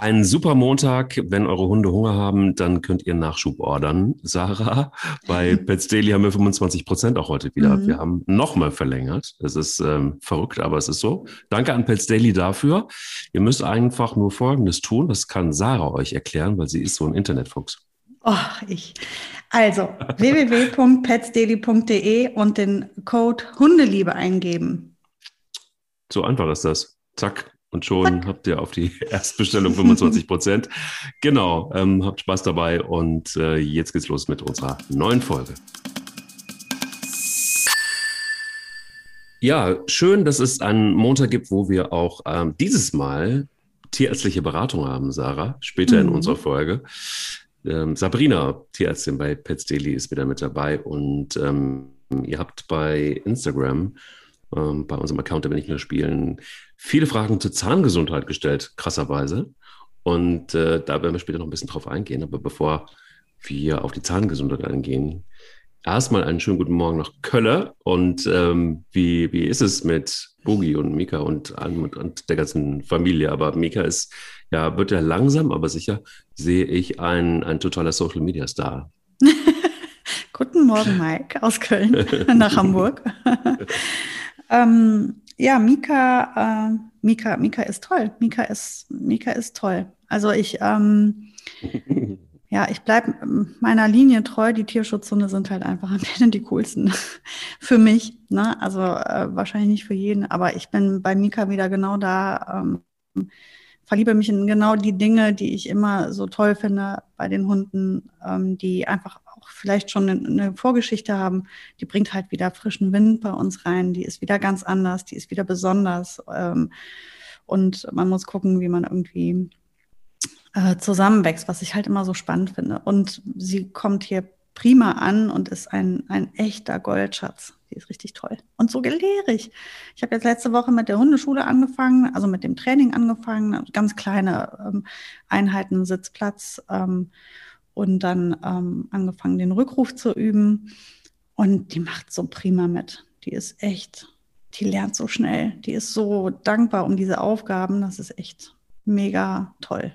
Ein super Montag. Wenn eure Hunde Hunger haben, dann könnt ihr Nachschub ordern. Sarah, bei Pets Daily haben wir 25 Prozent auch heute wieder. Mhm. Wir haben nochmal verlängert. Es ist ähm, verrückt, aber es ist so. Danke an Pets Daily dafür. Ihr müsst einfach nur Folgendes tun. Das kann Sarah euch erklären, weil sie ist so ein Internetfuchs. Oh, ich. Also www.petsdaily.de und den Code Hundeliebe eingeben. So einfach ist das. Zack, und schon habt ihr auf die Erstbestellung 25 Prozent. genau, ähm, habt Spaß dabei und äh, jetzt geht's los mit unserer neuen Folge. Ja, schön, dass es einen Montag gibt, wo wir auch ähm, dieses Mal tierärztliche Beratung haben, Sarah, später mhm. in unserer Folge. Ähm, Sabrina, Tierärztin bei Pets Daily, ist wieder mit dabei und ähm, ihr habt bei Instagram ähm, bei unserem Account, der wir nicht nur spielen, viele Fragen zur Zahngesundheit gestellt, krasserweise. Und äh, da werden wir später noch ein bisschen drauf eingehen. Aber bevor wir auf die Zahngesundheit eingehen, erstmal einen schönen guten Morgen nach Kölle. Und ähm, wie, wie ist es mit Boogie und Mika und, und, und der ganzen Familie? Aber Mika ist, ja, wird ja langsam, aber sicher, sehe ich ein, ein totaler Social Media Star. guten Morgen, Mike, aus Köln nach Hamburg. Ähm, ja, Mika, äh, Mika, Mika ist toll. Mika ist, Mika ist toll. Also ich, ähm, ja, ich bleibe meiner Linie treu. Die Tierschutzhunde sind halt einfach am Ende die coolsten für mich. Ne? Also äh, wahrscheinlich nicht für jeden, aber ich bin bei Mika wieder genau da. Ähm, verliebe mich in genau die Dinge, die ich immer so toll finde bei den Hunden, ähm, die einfach auch vielleicht schon eine Vorgeschichte haben, die bringt halt wieder frischen Wind bei uns rein, die ist wieder ganz anders, die ist wieder besonders. Ähm, und man muss gucken, wie man irgendwie äh, zusammenwächst, was ich halt immer so spannend finde. Und sie kommt hier prima an und ist ein, ein echter Goldschatz. Die ist richtig toll. Und so gelehrig. Ich habe jetzt letzte Woche mit der Hundeschule angefangen, also mit dem Training angefangen, ganz kleine ähm, Einheiten, Sitzplatz. Ähm, und dann ähm, angefangen, den Rückruf zu üben. Und die macht so prima mit. Die ist echt, die lernt so schnell. Die ist so dankbar um diese Aufgaben. Das ist echt mega toll.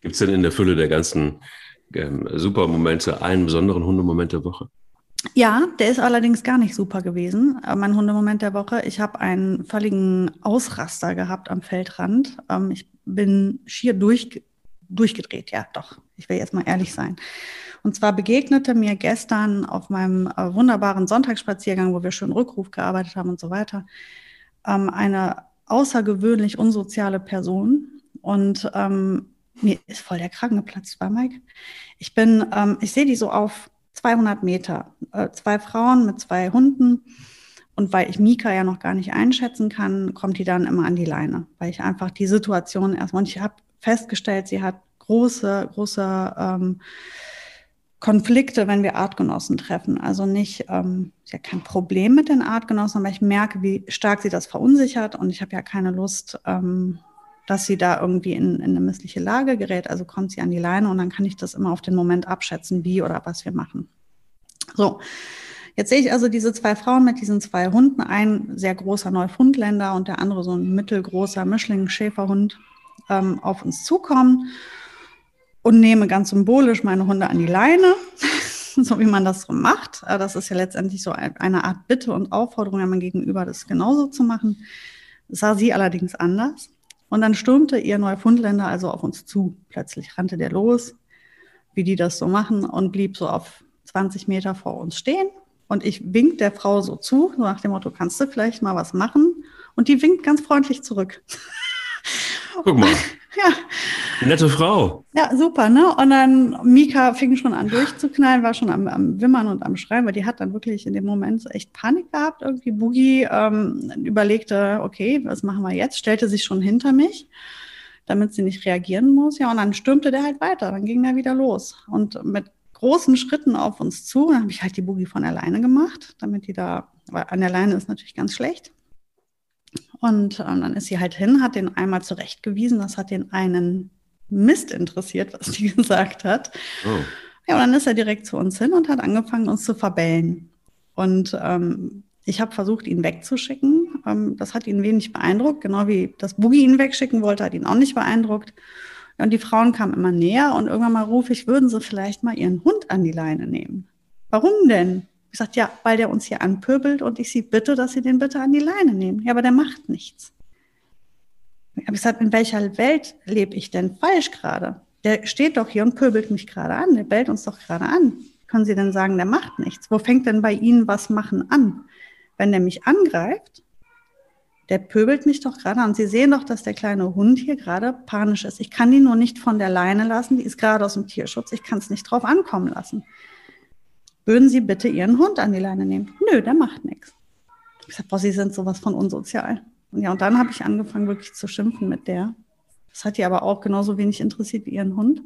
Gibt es denn in der Fülle der ganzen ähm, super einen besonderen Hundemoment der Woche? Ja, der ist allerdings gar nicht super gewesen. Äh, mein Hundemoment der Woche. Ich habe einen völligen Ausraster gehabt am Feldrand. Ähm, ich bin schier durch, durchgedreht, ja, doch. Ich will jetzt mal ehrlich sein. Und zwar begegnete mir gestern auf meinem äh, wunderbaren Sonntagsspaziergang, wo wir schön Rückruf gearbeitet haben und so weiter, ähm, eine außergewöhnlich unsoziale Person. Und ähm, mir ist voll der Kragen geplatzt bei Mike. Ich bin, ich sehe die so auf 200 Meter, äh, zwei Frauen mit zwei Hunden. Und weil ich Mika ja noch gar nicht einschätzen kann, kommt die dann immer an die Leine, weil ich einfach die Situation erstmal, und ich habe festgestellt, sie hat große, große ähm, Konflikte, wenn wir Artgenossen treffen. Also nicht, ähm, sie hat kein Problem mit den Artgenossen, aber ich merke, wie stark sie das verunsichert und ich habe ja keine Lust, ähm, dass sie da irgendwie in, in eine missliche Lage gerät. Also kommt sie an die Leine und dann kann ich das immer auf den Moment abschätzen, wie oder was wir machen. So. Jetzt sehe ich also diese zwei Frauen mit diesen zwei Hunden, ein sehr großer Neufundländer und der andere so ein mittelgroßer Mischling-Schäferhund ähm, auf uns zukommen und nehme ganz symbolisch meine Hunde an die Leine, so wie man das so macht. Äh, das ist ja letztendlich so eine Art Bitte und Aufforderung an mein Gegenüber, das genauso zu machen. Das sah sie allerdings anders. Und dann stürmte ihr Neufundländer also auf uns zu. Plötzlich rannte der los, wie die das so machen, und blieb so auf 20 Meter vor uns stehen. Und ich wink der Frau so zu, so nach dem Motto, kannst du vielleicht mal was machen? Und die winkt ganz freundlich zurück. Guck mal. Ja. Nette Frau. Ja, super, ne? Und dann Mika fing schon an durchzuknallen, war schon am, am Wimmern und am Schreien, weil die hat dann wirklich in dem Moment echt Panik gehabt. Irgendwie Boogie ähm, überlegte, okay, was machen wir jetzt? Stellte sich schon hinter mich, damit sie nicht reagieren muss. Ja, und dann stürmte der halt weiter. Dann ging der wieder los. Und mit großen Schritten auf uns zu, dann habe ich halt die Boogie von alleine gemacht, damit die da, weil an der Leine ist natürlich ganz schlecht. Und ähm, dann ist sie halt hin, hat den einmal zurechtgewiesen. Das hat den einen Mist interessiert, was die gesagt hat. Oh. Ja, und dann ist er direkt zu uns hin und hat angefangen, uns zu verbellen. Und ähm, ich habe versucht, ihn wegzuschicken. Ähm, das hat ihn wenig beeindruckt, genau wie das Boogie ihn wegschicken wollte, hat ihn auch nicht beeindruckt. Und die Frauen kamen immer näher und irgendwann mal rufe ich, würden sie vielleicht mal ihren Hund an die Leine nehmen. Warum denn? Ich sagte, ja, weil der uns hier anpöbelt und ich sie bitte, dass sie den bitte an die Leine nehmen. Ja, aber der macht nichts. Ich habe gesagt, in welcher Welt lebe ich denn falsch gerade? Der steht doch hier und pöbelt mich gerade an. Der bellt uns doch gerade an. Können Sie denn sagen, der macht nichts? Wo fängt denn bei Ihnen was machen an? Wenn der mich angreift, der pöbelt mich doch gerade an. Sie sehen doch, dass der kleine Hund hier gerade panisch ist. Ich kann die nur nicht von der Leine lassen. Die ist gerade aus dem Tierschutz. Ich kann es nicht drauf ankommen lassen. Würden Sie bitte Ihren Hund an die Leine nehmen? Nö, der macht nichts. Ich sage, boah, Sie sind sowas von unsozial. Und ja, und dann habe ich angefangen, wirklich zu schimpfen mit der. Das hat die aber auch genauso wenig interessiert wie ihren Hund.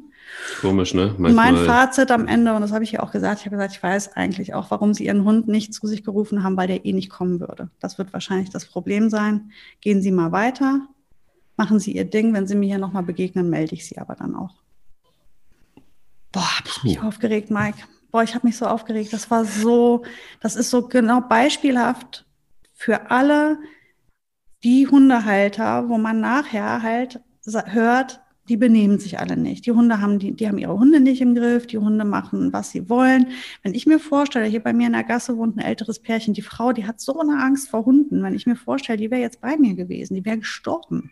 Komisch, ne? Manchmal. Mein Fazit am Ende, und das habe ich ja auch gesagt, ich habe gesagt, ich weiß eigentlich auch, warum sie ihren Hund nicht zu sich gerufen haben, weil der eh nicht kommen würde. Das wird wahrscheinlich das Problem sein. Gehen Sie mal weiter, machen Sie Ihr Ding. Wenn Sie mir hier nochmal begegnen, melde ich Sie aber dann auch. Boah, habe ich mich aufgeregt, Mike. Boah, ich habe mich so aufgeregt. Das war so, das ist so genau beispielhaft für alle die Hundehalter, wo man nachher halt hört, die benehmen sich alle nicht. Die Hunde haben, die, die haben ihre Hunde nicht im Griff, die Hunde machen, was sie wollen. Wenn ich mir vorstelle, hier bei mir in der Gasse wohnt ein älteres Pärchen, die Frau, die hat so eine Angst vor Hunden. Wenn ich mir vorstelle, die wäre jetzt bei mir gewesen, die wäre gestorben.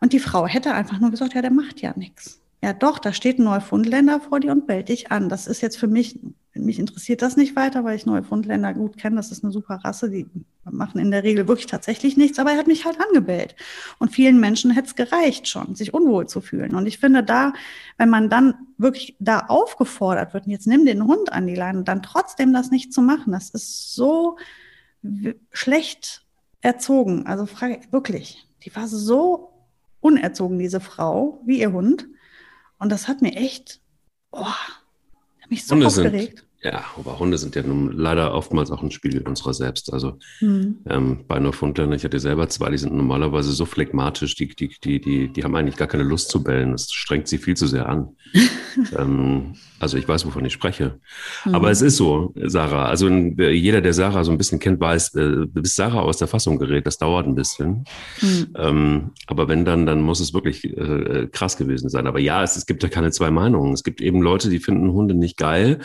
Und die Frau hätte einfach nur gesagt, ja, der macht ja nichts. Ja, doch, da steht ein Neufundländer vor dir und bellt dich an. Das ist jetzt für mich, mich interessiert das nicht weiter, weil ich Neufundländer gut kenne. Das ist eine super Rasse, die machen in der Regel wirklich tatsächlich nichts, aber er hat mich halt angebellt. Und vielen Menschen hätte es gereicht schon, sich unwohl zu fühlen. Und ich finde da, wenn man dann wirklich da aufgefordert wird, jetzt nimm den Hund an die Leine, dann trotzdem das nicht zu machen, das ist so schlecht erzogen. Also wirklich, die war so unerzogen, diese Frau, wie ihr Hund. Und das hat mir echt, oh, hat mich so Hunde aufgeregt. Sind, ja, aber Hunde sind ja nun leider oftmals auch ein Spiegel unserer selbst. Also mhm. ähm, bei Neufundländern, ich hatte selber zwei, die sind normalerweise so phlegmatisch, die, die, die, die, die haben eigentlich gar keine Lust zu bellen. Das strengt sie viel zu sehr an. ähm, also ich weiß, wovon ich spreche. Mhm. Aber es ist so, Sarah. Also jeder, der Sarah so ein bisschen kennt, weiß, äh, bis Sarah aus der Fassung gerät, das dauert ein bisschen. Mhm. Ähm, aber wenn dann, dann muss es wirklich äh, krass gewesen sein. Aber ja, es, es gibt ja keine zwei Meinungen. Es gibt eben Leute, die finden Hunde nicht geil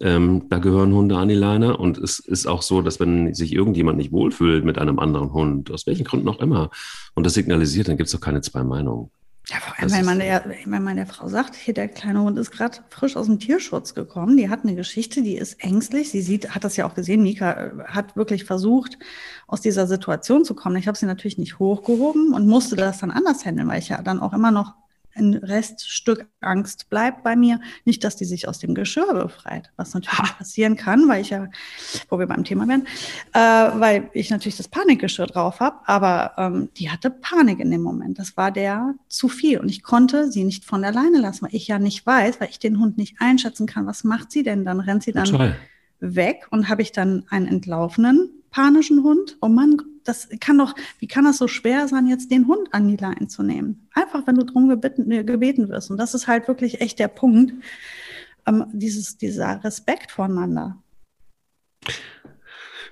ähm, da gehören Hunde an die Leine. Und es ist auch so, dass wenn sich irgendjemand nicht wohlfühlt mit einem anderen Hund, aus welchen Gründen auch immer, und das signalisiert, dann gibt es doch keine zwei Meinungen. Ja, vor allem, wenn man, der, wenn man der Frau sagt, hier der kleine Hund ist gerade frisch aus dem Tierschutz gekommen, die hat eine Geschichte, die ist ängstlich. Sie sieht, hat das ja auch gesehen, Mika äh, hat wirklich versucht, aus dieser Situation zu kommen. Ich habe sie natürlich nicht hochgehoben und musste das dann anders handeln, weil ich ja dann auch immer noch ein Reststück Angst bleibt bei mir. Nicht, dass die sich aus dem Geschirr befreit, was natürlich ha. passieren kann, weil ich ja, wo wir beim Thema wären, äh, weil ich natürlich das Panikgeschirr drauf habe, aber ähm, die hatte Panik in dem Moment. Das war der zu viel und ich konnte sie nicht von der Leine lassen, weil ich ja nicht weiß, weil ich den Hund nicht einschätzen kann. Was macht sie denn? Dann rennt sie dann Total. weg und habe ich dann einen entlaufenen panischen Hund. Oh Mann, das kann doch, wie kann das so schwer sein, jetzt den Hund an die Leine zu nehmen? Einfach, wenn du darum gebeten, äh, gebeten wirst. Und das ist halt wirklich echt der Punkt, ähm, dieses, dieser Respekt voneinander.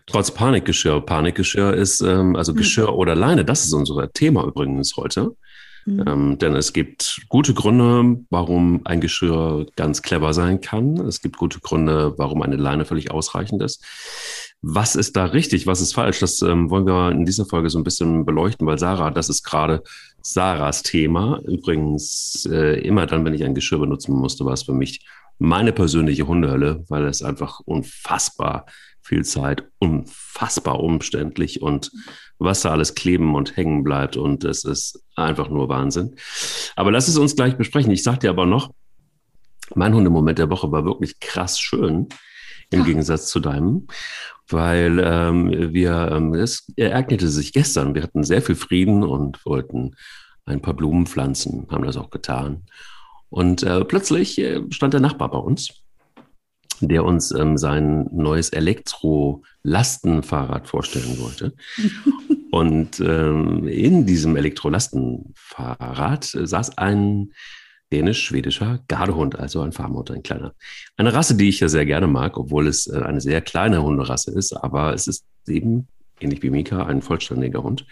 Trotz Panikgeschirr. Panikgeschirr ist, ähm, also hm. Geschirr mhm. oder Leine, das ist unser Thema übrigens heute. Mhm. Ähm, denn es gibt gute Gründe, warum ein Geschirr ganz clever sein kann. Es gibt gute Gründe, warum eine Leine völlig ausreichend ist. Was ist da richtig, was ist falsch? Das ähm, wollen wir in dieser Folge so ein bisschen beleuchten, weil Sarah, das ist gerade Sarahs Thema. Übrigens, äh, immer dann, wenn ich ein Geschirr benutzen musste, war es für mich meine persönliche Hundehölle, weil es einfach unfassbar viel Zeit, unfassbar umständlich und was da alles kleben und hängen bleibt und es ist einfach nur Wahnsinn. Aber lass es uns gleich besprechen. Ich sag dir aber noch, mein Hundemoment der Woche war wirklich krass schön im Ach. Gegensatz zu deinem, weil ähm, wir, ähm, es ereignete sich gestern. Wir hatten sehr viel Frieden und wollten ein paar Blumen pflanzen, haben das auch getan. Und äh, plötzlich äh, stand der Nachbar bei uns, der uns ähm, sein neues Elektro-Lastenfahrrad vorstellen wollte. Und ähm, in diesem Elektrolastenfahrrad saß ein dänisch-schwedischer Gardehund, also ein Farmhund, ein kleiner. Eine Rasse, die ich ja sehr gerne mag, obwohl es äh, eine sehr kleine Hunderasse ist, aber es ist eben, ähnlich wie Mika, ein vollständiger Hund.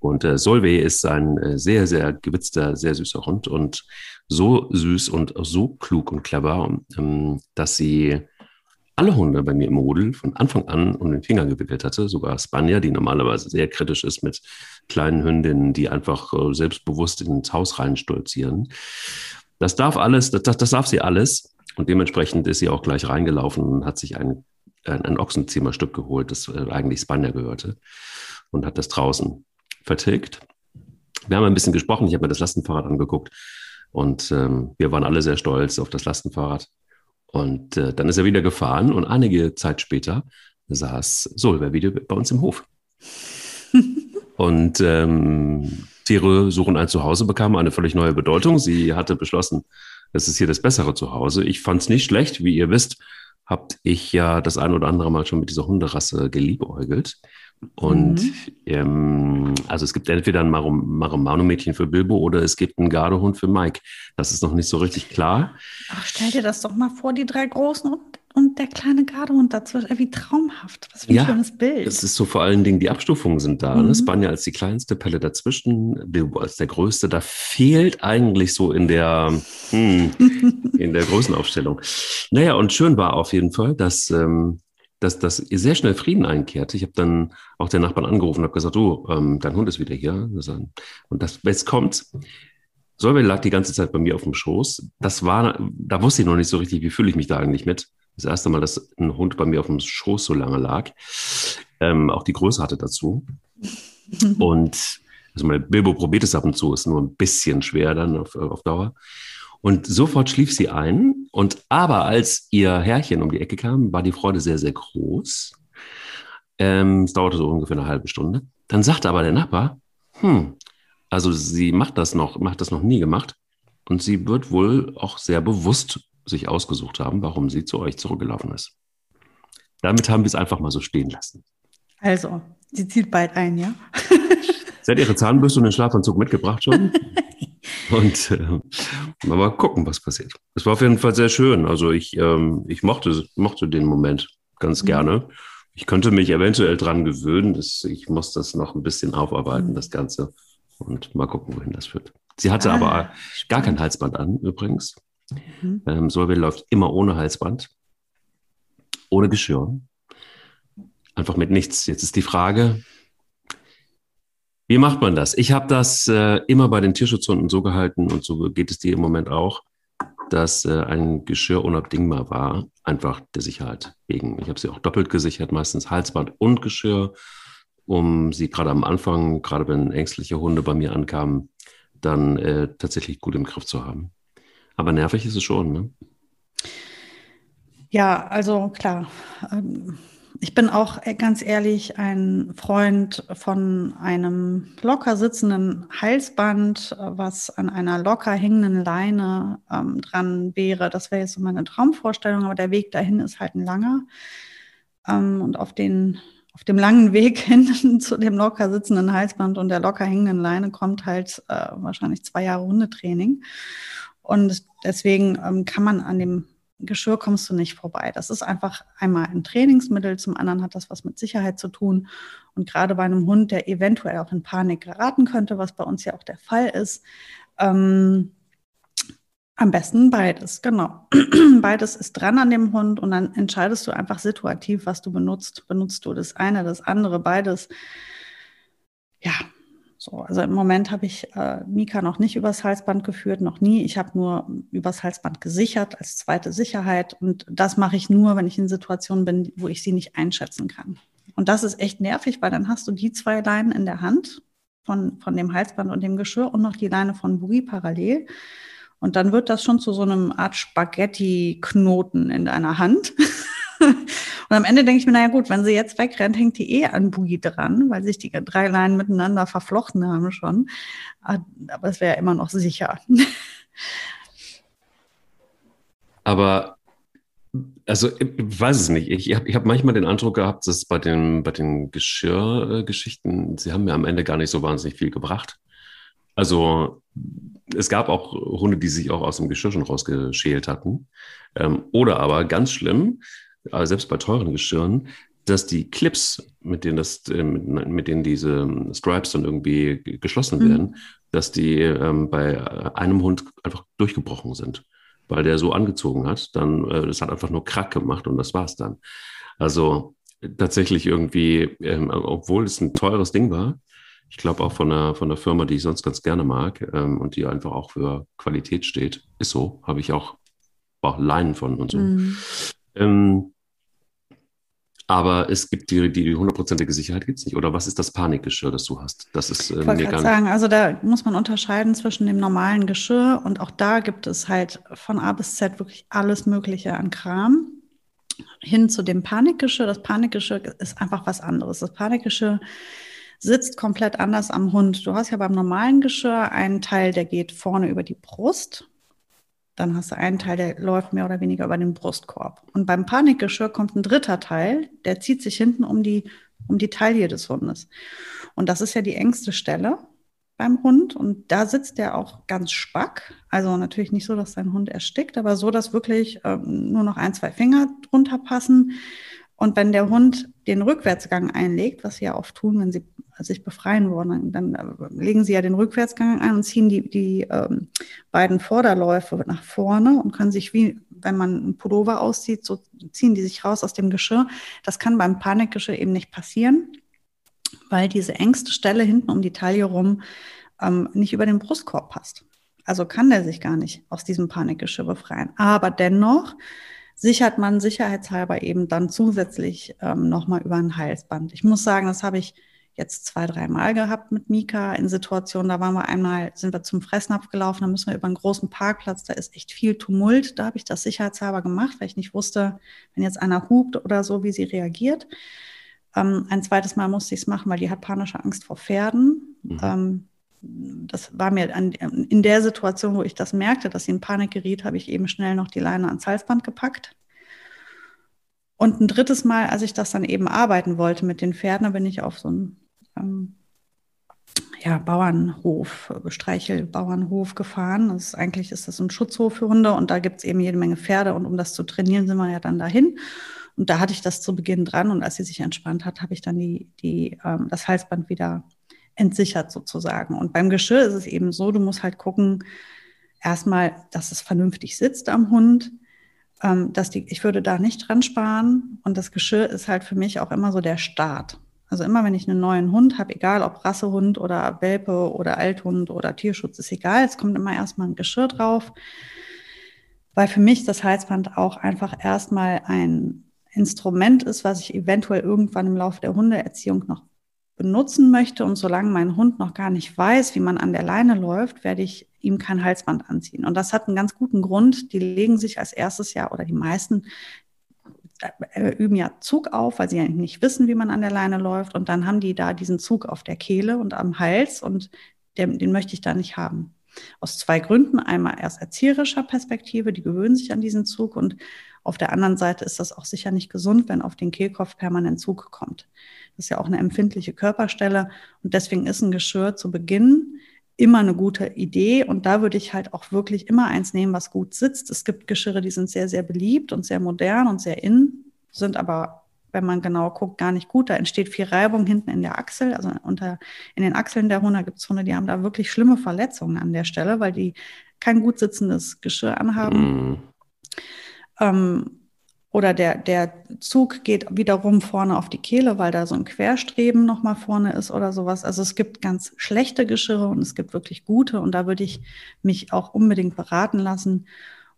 Und äh, Solveig ist ein äh, sehr, sehr gewitzter, sehr süßer Hund und so süß und so klug und clever, ähm, dass sie alle Hunde bei mir im Rudel von Anfang an um den Finger gewickelt hatte, sogar Spanier, die normalerweise sehr kritisch ist mit kleinen Hündinnen, die einfach äh, selbstbewusst ins Haus reinstolzieren. Das darf alles, das, das darf sie alles. Und dementsprechend ist sie auch gleich reingelaufen und hat sich ein, ein, ein Ochsenzimmerstück geholt, das äh, eigentlich Spanier gehörte, und hat das draußen vertilgt. Wir haben ein bisschen gesprochen, ich habe mir das Lastenfahrrad angeguckt und ähm, wir waren alle sehr stolz auf das Lastenfahrrad. Und äh, dann ist er wieder gefahren und einige Zeit später saß Solveig wieder bei uns im Hof. und ähm, Tiere suchen ein Zuhause bekam eine völlig neue Bedeutung. Sie hatte beschlossen, es ist hier das bessere Zuhause. Ich fand es nicht schlecht. Wie ihr wisst, habt ich ja das ein oder andere Mal schon mit dieser Hunderasse geliebäugelt. Und mhm. ähm, also es gibt entweder ein Maromano-Mädchen für Bilbo oder es gibt einen Gardehund für Mike. Das ist noch nicht so richtig klar. Ach, stell dir das doch mal vor, die drei Großen und, und der kleine Gardehund dazu. Wie traumhaft. Was für ein ja, schönes Bild. Es ist so vor allen Dingen, die Abstufungen sind da. Ne? Mhm. Ne? Spanja als die kleinste, Pelle dazwischen, Bilbo als der größte. Da fehlt eigentlich so in der, hm, in der Größenaufstellung. Naja, und schön war auf jeden Fall, dass ähm, dass, dass sehr schnell Frieden einkehrte. Ich habe dann auch den Nachbarn angerufen und habe gesagt, du, ähm, dein Hund ist wieder hier. Und das, jetzt kommt. Solveig lag die ganze Zeit bei mir auf dem Schoß. Das war, da wusste ich noch nicht so richtig, wie fühle ich mich da eigentlich mit. Das erste Mal, dass ein Hund bei mir auf dem Schoß so lange lag. Ähm, auch die Größe hatte dazu. und also mein Bilbo probiert es ab und zu, ist nur ein bisschen schwer dann auf, auf Dauer. Und sofort schlief sie ein. Und aber als ihr Herrchen um die Ecke kam, war die Freude sehr, sehr groß. Ähm, es dauerte so ungefähr eine halbe Stunde. Dann sagte aber der Nachbar, hm, also sie macht das noch, macht das noch nie gemacht. Und sie wird wohl auch sehr bewusst sich ausgesucht haben, warum sie zu euch zurückgelaufen ist. Damit haben wir es einfach mal so stehen lassen. Also, sie zieht bald ein, ja? sie hat ihre Zahnbürste und den Schlafanzug mitgebracht schon. Und äh, mal gucken, was passiert. Es war auf jeden Fall sehr schön. Also ich, ähm, ich mochte, mochte den Moment ganz mhm. gerne. Ich könnte mich eventuell dran gewöhnen. Das, ich muss das noch ein bisschen aufarbeiten, mhm. das Ganze. Und mal gucken, wohin das führt. Sie hatte ah, aber gar kein Halsband an, übrigens. Mhm. Ähm, Solveig läuft immer ohne Halsband, ohne Geschirr. Einfach mit nichts. Jetzt ist die Frage, wie macht man das? Ich habe das äh, immer bei den Tierschutzhunden so gehalten und so geht es dir im Moment auch, dass äh, ein Geschirr unabdingbar war, einfach der Sicherheit wegen. Ich habe sie auch doppelt gesichert, meistens Halsband und Geschirr, um sie gerade am Anfang, gerade wenn ängstliche Hunde bei mir ankamen, dann äh, tatsächlich gut im Griff zu haben. Aber nervig ist es schon, ne? Ja, also klar. Ähm ich bin auch äh, ganz ehrlich ein Freund von einem locker sitzenden Halsband, was an einer locker hängenden Leine ähm, dran wäre. Das wäre jetzt so meine Traumvorstellung, aber der Weg dahin ist halt ein langer. Ähm, und auf, den, auf dem langen Weg hin zu dem locker sitzenden Halsband und der locker hängenden Leine kommt halt äh, wahrscheinlich zwei Jahre Hundetraining. Und deswegen ähm, kann man an dem Geschirr kommst du nicht vorbei. Das ist einfach einmal ein Trainingsmittel, zum anderen hat das was mit Sicherheit zu tun. Und gerade bei einem Hund, der eventuell auch in Panik geraten könnte, was bei uns ja auch der Fall ist, ähm, am besten beides, genau. beides ist dran an dem Hund und dann entscheidest du einfach situativ, was du benutzt. Benutzt du das eine, das andere, beides? Ja, so, also im Moment habe ich äh, Mika noch nicht übers Halsband geführt, noch nie. Ich habe nur übers Halsband gesichert als zweite Sicherheit. Und das mache ich nur, wenn ich in Situationen bin, wo ich sie nicht einschätzen kann. Und das ist echt nervig, weil dann hast du die zwei Leinen in der Hand von, von dem Halsband und dem Geschirr und noch die Leine von Boogie parallel. Und dann wird das schon zu so einem Art Spaghetti-Knoten in deiner Hand. Und am Ende denke ich mir, naja gut, wenn sie jetzt wegrennt, hängt die eh an Boogie dran, weil sich die drei Leinen miteinander verflochten haben schon. Aber es wäre immer noch sicher. Aber also ich weiß es nicht. Ich habe ich hab manchmal den Eindruck gehabt, dass bei den, bei den Geschirrgeschichten, sie haben mir am Ende gar nicht so wahnsinnig viel gebracht. Also es gab auch Hunde, die sich auch aus dem Geschirr schon rausgeschält hatten. Ähm, oder aber ganz schlimm, selbst bei teuren Geschirren, dass die Clips, mit denen das, äh, mit denen diese Stripes dann irgendwie geschlossen mhm. werden, dass die ähm, bei einem Hund einfach durchgebrochen sind weil der so angezogen hat, dann, äh, das hat einfach nur Krack gemacht und das war's dann. Also tatsächlich irgendwie, ähm, obwohl es ein teures Ding war, ich glaube auch von einer, von einer Firma, die ich sonst ganz gerne mag ähm, und die einfach auch für Qualität steht, ist so, habe ich auch, auch Leinen von und so. Mhm. Ähm, aber es gibt die, die hundertprozentige Sicherheit gibt es nicht. Oder was ist das Panikgeschirr, das du hast? Das ist äh, ich wollte gerade sagen, also da muss man unterscheiden zwischen dem normalen Geschirr und auch da gibt es halt von A bis Z wirklich alles Mögliche an Kram. Hin zu dem Panikgeschirr. Das Panikgeschirr ist einfach was anderes. Das Panikgeschirr sitzt komplett anders am Hund. Du hast ja beim normalen Geschirr einen Teil, der geht vorne über die Brust dann hast du einen Teil, der läuft mehr oder weniger über den Brustkorb. Und beim Panikgeschirr kommt ein dritter Teil, der zieht sich hinten um die, um die Taille des Hundes. Und das ist ja die engste Stelle beim Hund. Und da sitzt der auch ganz spack. Also natürlich nicht so, dass dein Hund erstickt, aber so, dass wirklich ähm, nur noch ein, zwei Finger drunter passen. Und wenn der Hund den Rückwärtsgang einlegt, was sie ja oft tun, wenn sie sich befreien wollen, dann, äh, legen sie ja den Rückwärtsgang ein und ziehen die, die ähm, beiden Vorderläufe nach vorne und können sich wie, wenn man einen Pullover auszieht, so ziehen die sich raus aus dem Geschirr. Das kann beim Panikgeschirr eben nicht passieren, weil diese engste Stelle hinten um die Taille rum ähm, nicht über den Brustkorb passt. Also kann der sich gar nicht aus diesem Panikgeschirr befreien. Aber dennoch sichert man sicherheitshalber eben dann zusätzlich ähm, nochmal über ein Halsband. Ich muss sagen, das habe ich jetzt zwei, drei Mal gehabt mit Mika in Situationen. Da waren wir einmal, sind wir zum Fressnapf gelaufen, da müssen wir über einen großen Parkplatz, da ist echt viel Tumult. Da habe ich das sicherheitshalber gemacht, weil ich nicht wusste, wenn jetzt einer hupt oder so, wie sie reagiert. Ähm, ein zweites Mal musste ich es machen, weil die hat panische Angst vor Pferden. Mhm. Ähm, das war mir an, in der Situation, wo ich das merkte, dass sie in Panik geriet, habe ich eben schnell noch die Leine ans Halsband gepackt. Und ein drittes Mal, als ich das dann eben arbeiten wollte mit den Pferden, bin ich auf so einen ähm, ja, Bauernhof, Streichelbauernhof gefahren. Das ist, eigentlich ist das ein Schutzhof für Hunde und da gibt es eben jede Menge Pferde und um das zu trainieren, sind wir ja dann dahin. Und da hatte ich das zu Beginn dran und als sie sich entspannt hat, habe ich dann die, die, ähm, das Halsband wieder entsichert sozusagen. Und beim Geschirr ist es eben so, du musst halt gucken, erstmal, dass es vernünftig sitzt am Hund. Ähm, dass die, ich würde da nicht dran sparen. Und das Geschirr ist halt für mich auch immer so der Start. Also immer, wenn ich einen neuen Hund habe, egal ob Rassehund oder Welpe oder Althund oder Tierschutz, ist egal. Es kommt immer erstmal ein Geschirr drauf, weil für mich das Halsband auch einfach erstmal ein Instrument ist, was ich eventuell irgendwann im Laufe der Hundeerziehung noch benutzen möchte und solange mein Hund noch gar nicht weiß, wie man an der Leine läuft, werde ich ihm kein Halsband anziehen. Und das hat einen ganz guten Grund. Die legen sich als erstes Jahr oder die meisten üben ja Zug auf, weil sie ja nicht wissen, wie man an der Leine läuft. Und dann haben die da diesen Zug auf der Kehle und am Hals und den, den möchte ich da nicht haben. Aus zwei Gründen. Einmal erst erzieherischer Perspektive, die gewöhnen sich an diesen Zug und auf der anderen Seite ist das auch sicher nicht gesund, wenn auf den Kehlkopf permanent Zug kommt. Das ist ja auch eine empfindliche Körperstelle und deswegen ist ein Geschirr zu Beginn immer eine gute Idee und da würde ich halt auch wirklich immer eins nehmen, was gut sitzt. Es gibt Geschirre, die sind sehr, sehr beliebt und sehr modern und sehr in, sind aber wenn man genau guckt, gar nicht gut. Da entsteht viel Reibung hinten in der Achsel. Also unter, in den Achseln der Hunde gibt es Hunde, die haben da wirklich schlimme Verletzungen an der Stelle, weil die kein gut sitzendes Geschirr anhaben. Mm. Ähm, oder der, der Zug geht wiederum vorne auf die Kehle, weil da so ein Querstreben nochmal vorne ist oder sowas. Also es gibt ganz schlechte Geschirre und es gibt wirklich gute. Und da würde ich mich auch unbedingt beraten lassen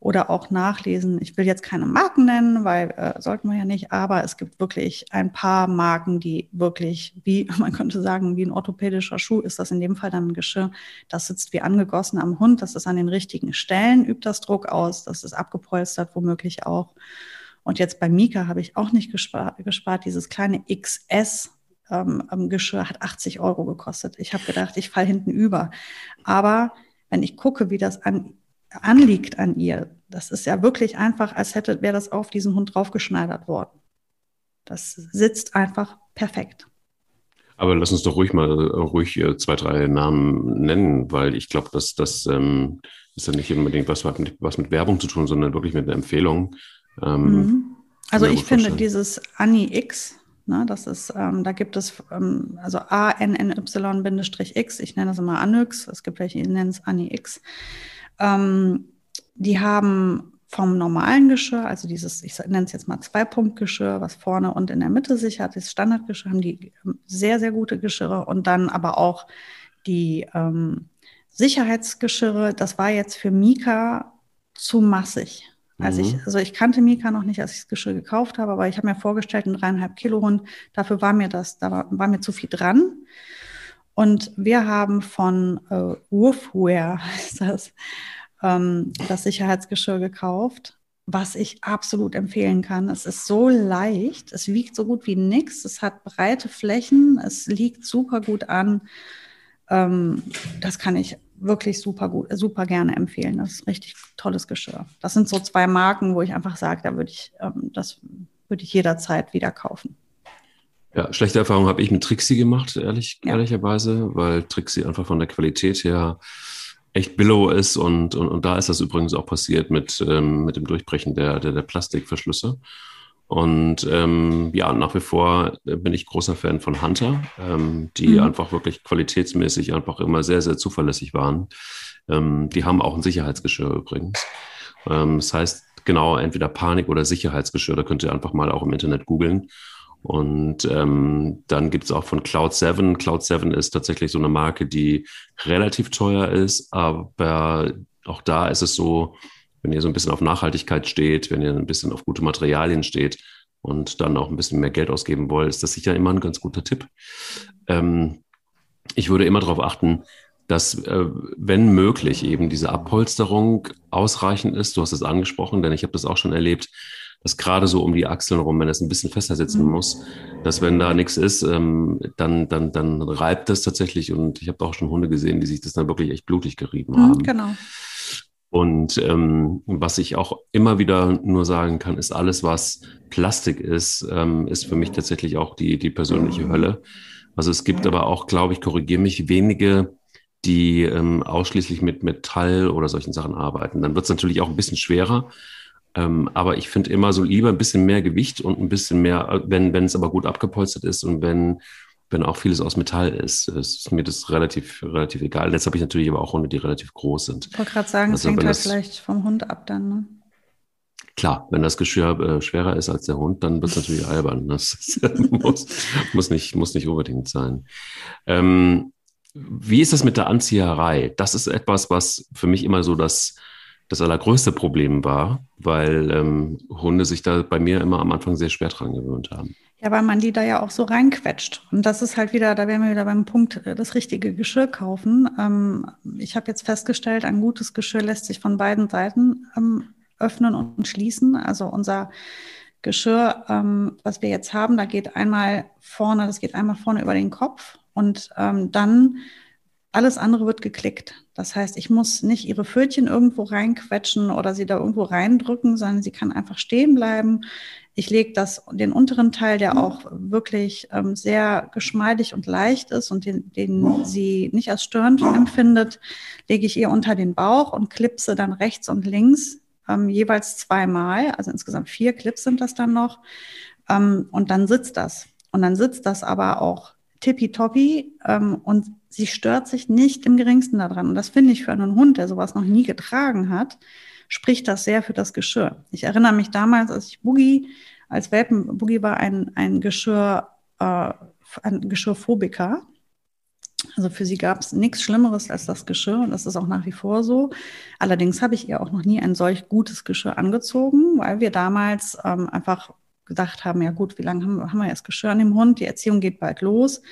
oder auch nachlesen. Ich will jetzt keine Marken nennen, weil äh, sollten wir ja nicht, aber es gibt wirklich ein paar Marken, die wirklich, wie man könnte sagen, wie ein orthopädischer Schuh ist das in dem Fall dann ein Geschirr. Das sitzt wie angegossen am Hund, das ist an den richtigen Stellen, übt das Druck aus, das ist abgepolstert womöglich auch. Und jetzt bei Mika habe ich auch nicht gespart, gespart. dieses kleine XS ähm, Geschirr hat 80 Euro gekostet. Ich habe gedacht, ich falle hinten über. Aber wenn ich gucke, wie das an anliegt an ihr, das ist ja wirklich einfach, als hätte, wäre das auf diesen Hund draufgeschneidert worden. Das sitzt einfach perfekt. Aber lass uns doch ruhig mal äh, ruhig äh, zwei, drei Namen nennen, weil ich glaube, dass das ähm, ist ja nicht unbedingt was, was mit Werbung zu tun, sondern wirklich mit einer Empfehlung. Ähm, mhm. Also ich finde dieses Annie X, ne, das ist, ähm, da gibt es ähm, also A-N-N-Y-X, ich nenne das immer Anyx, es gibt welche, die nennen es Annie X. Ähm, die haben vom normalen Geschirr, also dieses, ich nenne es jetzt mal Zwei-Punkt-Geschirr, was vorne und in der Mitte sich hat, das Standardgeschirr, haben die ähm, sehr, sehr gute Geschirre und dann aber auch die ähm, Sicherheitsgeschirre, das war jetzt für Mika zu massig. Also, ich, mhm. also ich kannte Mika noch nicht, als ich das Geschirr gekauft habe, aber ich habe mir vorgestellt, ein dreieinhalb Kilo Hund, dafür war mir das, da war, war mir zu viel dran. Und wir haben von äh, heißt das, ähm, das Sicherheitsgeschirr gekauft, was ich absolut empfehlen kann. Es ist so leicht, es wiegt so gut wie nichts, es hat breite Flächen, es liegt super gut an. Ähm, das kann ich wirklich super gut, super gerne empfehlen. Das ist richtig tolles Geschirr. Das sind so zwei Marken, wo ich einfach sage, da würde ich, ähm, das würde ich jederzeit wieder kaufen. Ja, schlechte Erfahrungen habe ich mit Trixie gemacht, ehrlich, ja. ehrlicherweise, weil Trixie einfach von der Qualität her echt billow ist und, und, und da ist das übrigens auch passiert mit, ähm, mit dem Durchbrechen der, der, der Plastikverschlüsse. Und ähm, ja, nach wie vor bin ich großer Fan von Hunter, ähm, die mhm. einfach wirklich qualitätsmäßig einfach immer sehr, sehr zuverlässig waren. Ähm, die haben auch ein Sicherheitsgeschirr übrigens. Ähm, das heißt, genau, entweder Panik- oder Sicherheitsgeschirr, da könnt ihr einfach mal auch im Internet googeln. Und ähm, dann gibt es auch von Cloud 7. Cloud 7 ist tatsächlich so eine Marke, die relativ teuer ist, aber auch da ist es so, wenn ihr so ein bisschen auf Nachhaltigkeit steht, wenn ihr ein bisschen auf gute Materialien steht und dann auch ein bisschen mehr Geld ausgeben wollt, ist das sicher immer ein ganz guter Tipp. Ähm, ich würde immer darauf achten, dass, äh, wenn möglich, eben diese Abpolsterung ausreichend ist. Du hast es angesprochen, denn ich habe das auch schon erlebt, dass gerade so um die Achseln rum, wenn es ein bisschen fester sitzen mhm. muss, dass wenn da nichts ist, ähm, dann, dann, dann reibt das tatsächlich. Und ich habe auch schon Hunde gesehen, die sich das dann wirklich echt blutig gerieben mhm, haben. Genau. Und ähm, was ich auch immer wieder nur sagen kann, ist alles, was Plastik ist, ähm, ist für mich tatsächlich auch die, die persönliche Hölle. Also es gibt aber auch, glaube ich, korrigiere mich, wenige, die ähm, ausschließlich mit Metall oder solchen Sachen arbeiten. Dann wird es natürlich auch ein bisschen schwerer. Ähm, aber ich finde immer so lieber ein bisschen mehr Gewicht und ein bisschen mehr, wenn, wenn es aber gut abgepolstert ist und wenn, wenn auch vieles aus Metall ist, ist mir das relativ, relativ egal. Jetzt habe ich natürlich aber auch Hunde, die relativ groß sind. Ich wollte gerade sagen, also, es hängt halt vielleicht vom Hund ab dann, ne? Klar, wenn das Geschirr äh, schwerer ist als der Hund, dann wird es natürlich albern. Das muss, muss, nicht, muss nicht unbedingt sein. Ähm, wie ist das mit der Anzieherei? Das ist etwas, was für mich immer so das, das allergrößte Problem war, weil ähm, Hunde sich da bei mir immer am Anfang sehr schwer dran gewöhnt haben. Ja, weil man die da ja auch so reinquetscht. Und das ist halt wieder, da wären wir wieder beim Punkt, äh, das richtige Geschirr kaufen. Ähm, ich habe jetzt festgestellt, ein gutes Geschirr lässt sich von beiden Seiten ähm, öffnen und schließen. Also unser Geschirr, ähm, was wir jetzt haben, da geht einmal vorne, das geht einmal vorne über den Kopf und ähm, dann alles andere wird geklickt. Das heißt, ich muss nicht ihre Pfötchen irgendwo reinquetschen oder sie da irgendwo reindrücken, sondern sie kann einfach stehen bleiben. Ich lege das, den unteren Teil, der auch wirklich ähm, sehr geschmeidig und leicht ist und den, den sie nicht als störend empfindet, lege ich ihr unter den Bauch und klipse dann rechts und links ähm, jeweils zweimal. Also insgesamt vier Clips sind das dann noch. Ähm, und dann sitzt das. Und dann sitzt das aber auch tippitoppi ähm, und sie stört sich nicht im geringsten daran. Und das finde ich für einen Hund, der sowas noch nie getragen hat, spricht das sehr für das Geschirr. Ich erinnere mich damals, als ich Boogie, als Welpen, Boogie war ein, ein Geschirr, äh, ein Geschirrphobiker. Also für sie gab es nichts Schlimmeres als das Geschirr und das ist auch nach wie vor so. Allerdings habe ich ihr auch noch nie ein solch gutes Geschirr angezogen, weil wir damals ähm, einfach gedacht haben, ja gut, wie lange haben, haben wir jetzt Geschirr an dem Hund? Die Erziehung geht bald los.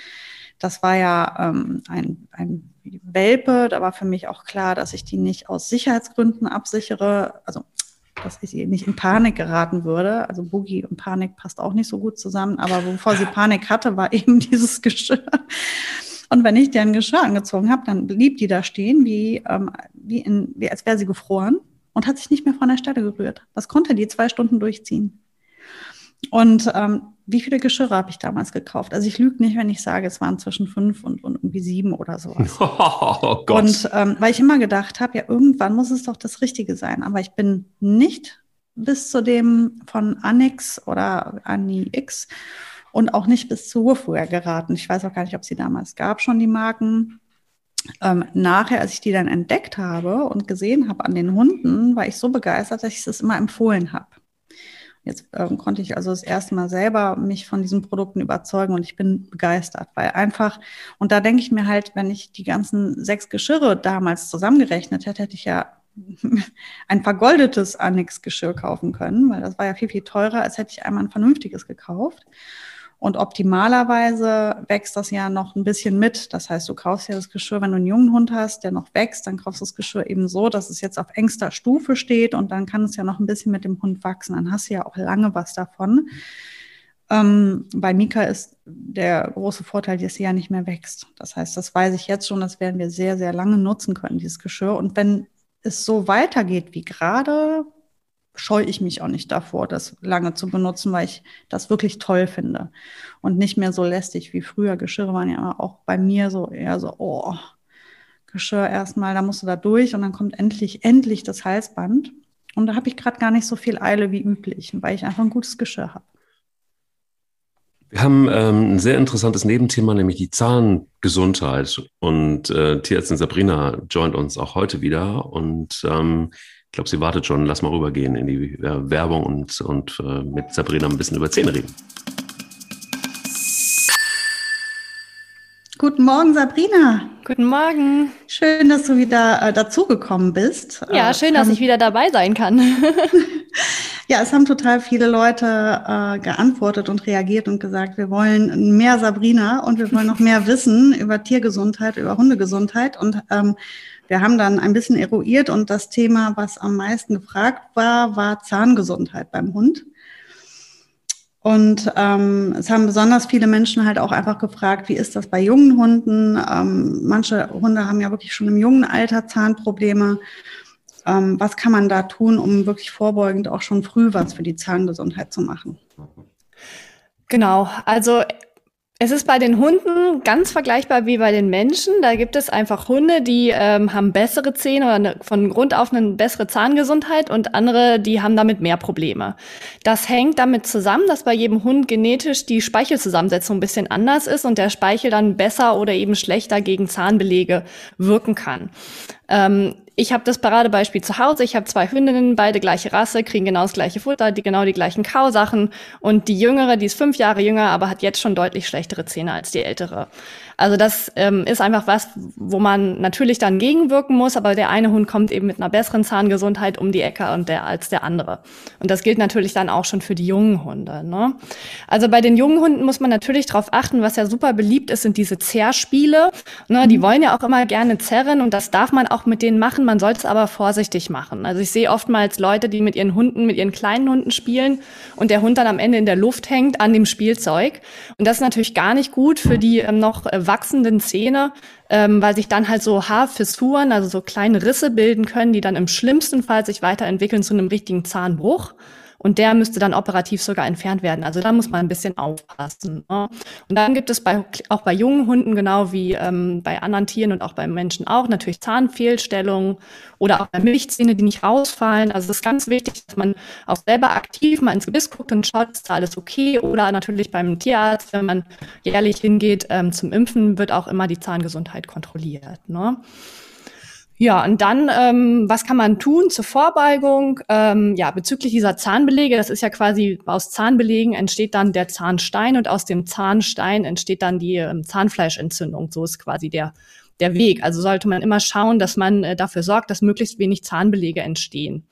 Das war ja ähm, ein, ein Welpe. Da war für mich auch klar, dass ich die nicht aus Sicherheitsgründen absichere. Also dass ich nicht in Panik geraten würde. Also Boogie und Panik passt auch nicht so gut zusammen. Aber bevor sie Panik hatte, war eben dieses Geschirr. Und wenn ich dir ein Geschirr angezogen habe, dann blieb die da stehen, wie, ähm, wie, in, wie als wäre sie gefroren und hat sich nicht mehr von der Stelle gerührt. Das konnte die zwei Stunden durchziehen. Und ähm, wie viele Geschirre habe ich damals gekauft? Also ich lüge nicht, wenn ich sage, es waren zwischen fünf und, und irgendwie sieben oder sowas. Oh Gott. Und ähm, weil ich immer gedacht habe, ja, irgendwann muss es doch das Richtige sein. Aber ich bin nicht bis zu dem von Anix oder Annie X und auch nicht bis zu Hurfuhr geraten. Ich weiß auch gar nicht, ob sie damals gab, schon die Marken. Ähm, nachher, als ich die dann entdeckt habe und gesehen habe an den Hunden, war ich so begeistert, dass ich es immer empfohlen habe. Jetzt ähm, konnte ich also das erste Mal selber mich von diesen Produkten überzeugen und ich bin begeistert, weil einfach, und da denke ich mir halt, wenn ich die ganzen sechs Geschirre damals zusammengerechnet hätte, hätte ich ja ein vergoldetes Annex-Geschirr kaufen können, weil das war ja viel, viel teurer, als hätte ich einmal ein vernünftiges gekauft. Und optimalerweise wächst das ja noch ein bisschen mit. Das heißt, du kaufst ja das Geschirr, wenn du einen jungen Hund hast, der noch wächst, dann kaufst du das Geschirr eben so, dass es jetzt auf engster Stufe steht und dann kann es ja noch ein bisschen mit dem Hund wachsen. Dann hast du ja auch lange was davon. Ähm, bei Mika ist der große Vorteil, dass sie ja nicht mehr wächst. Das heißt, das weiß ich jetzt schon, das werden wir sehr, sehr lange nutzen können, dieses Geschirr. Und wenn es so weitergeht wie gerade, scheue ich mich auch nicht davor, das lange zu benutzen, weil ich das wirklich toll finde. Und nicht mehr so lästig wie früher. Geschirre waren ja auch bei mir so eher so, oh, Geschirr erstmal, da musst du da durch und dann kommt endlich, endlich das Halsband. Und da habe ich gerade gar nicht so viel Eile wie üblich, weil ich einfach ein gutes Geschirr habe. Wir haben ähm, ein sehr interessantes Nebenthema, nämlich die Zahngesundheit. Und äh, Tierärztin Sabrina joint uns auch heute wieder. Und ähm, ich glaube, sie wartet schon. Lass mal rübergehen in die äh, Werbung und, und äh, mit Sabrina ein bisschen über Zähne reden. Guten Morgen, Sabrina. Guten Morgen. Schön, dass du wieder äh, dazugekommen bist. Ja, äh, schön, dass ich wieder dabei sein kann. ja, es haben total viele Leute äh, geantwortet und reagiert und gesagt, wir wollen mehr Sabrina und wir wollen noch mehr wissen über Tiergesundheit, über Hundegesundheit. Und ähm, wir haben dann ein bisschen eruiert und das Thema, was am meisten gefragt war, war Zahngesundheit beim Hund. Und ähm, es haben besonders viele Menschen halt auch einfach gefragt, wie ist das bei jungen Hunden? Ähm, manche Hunde haben ja wirklich schon im jungen Alter Zahnprobleme. Ähm, was kann man da tun, um wirklich vorbeugend auch schon früh was für die Zahngesundheit zu machen? Genau, also es ist bei den Hunden ganz vergleichbar wie bei den Menschen. Da gibt es einfach Hunde, die ähm, haben bessere Zähne oder eine, von Grund auf eine bessere Zahngesundheit und andere, die haben damit mehr Probleme. Das hängt damit zusammen, dass bei jedem Hund genetisch die Speichelzusammensetzung ein bisschen anders ist und der Speichel dann besser oder eben schlechter gegen Zahnbelege wirken kann. Ähm, ich habe das Paradebeispiel zu Hause. Ich habe zwei Hündinnen, beide gleiche Rasse, kriegen genau das gleiche Futter, die genau die gleichen Kausachen. Und die Jüngere, die ist fünf Jahre jünger, aber hat jetzt schon deutlich schlechtere Zähne als die ältere. Also das ähm, ist einfach was, wo man natürlich dann gegenwirken muss, aber der eine Hund kommt eben mit einer besseren Zahngesundheit um die Ecke und der als der andere. Und das gilt natürlich dann auch schon für die jungen Hunde. Ne? Also bei den jungen Hunden muss man natürlich darauf achten, was ja super beliebt ist, sind diese Zerrspiele. Ne? Die mhm. wollen ja auch immer gerne zerren und das darf man auch mit denen machen. Man sollte es aber vorsichtig machen. Also ich sehe oftmals Leute, die mit ihren Hunden, mit ihren kleinen Hunden spielen und der Hund dann am Ende in der Luft hängt an dem Spielzeug. Und das ist natürlich gar nicht gut für die ähm, noch äh, wachsenden Zähne, ähm, weil sich dann halt so Haarfissuren, also so kleine Risse bilden können, die dann im schlimmsten Fall sich weiterentwickeln zu einem richtigen Zahnbruch. Und der müsste dann operativ sogar entfernt werden. Also da muss man ein bisschen aufpassen. Ne? Und dann gibt es bei, auch bei jungen Hunden, genau wie ähm, bei anderen Tieren und auch bei Menschen auch, natürlich Zahnfehlstellungen oder auch bei Milchzähne, die nicht rausfallen. Also es ist ganz wichtig, dass man auch selber aktiv mal ins Gebiss guckt und schaut, ist da alles okay? Oder natürlich beim Tierarzt, wenn man jährlich hingeht ähm, zum Impfen, wird auch immer die Zahngesundheit kontrolliert. Ne? Ja, und dann, ähm, was kann man tun zur Vorbeugung? Ähm, ja, bezüglich dieser Zahnbelege, das ist ja quasi aus Zahnbelegen entsteht dann der Zahnstein und aus dem Zahnstein entsteht dann die ähm, Zahnfleischentzündung. So ist quasi der, der Weg. Also sollte man immer schauen, dass man äh, dafür sorgt, dass möglichst wenig Zahnbelege entstehen.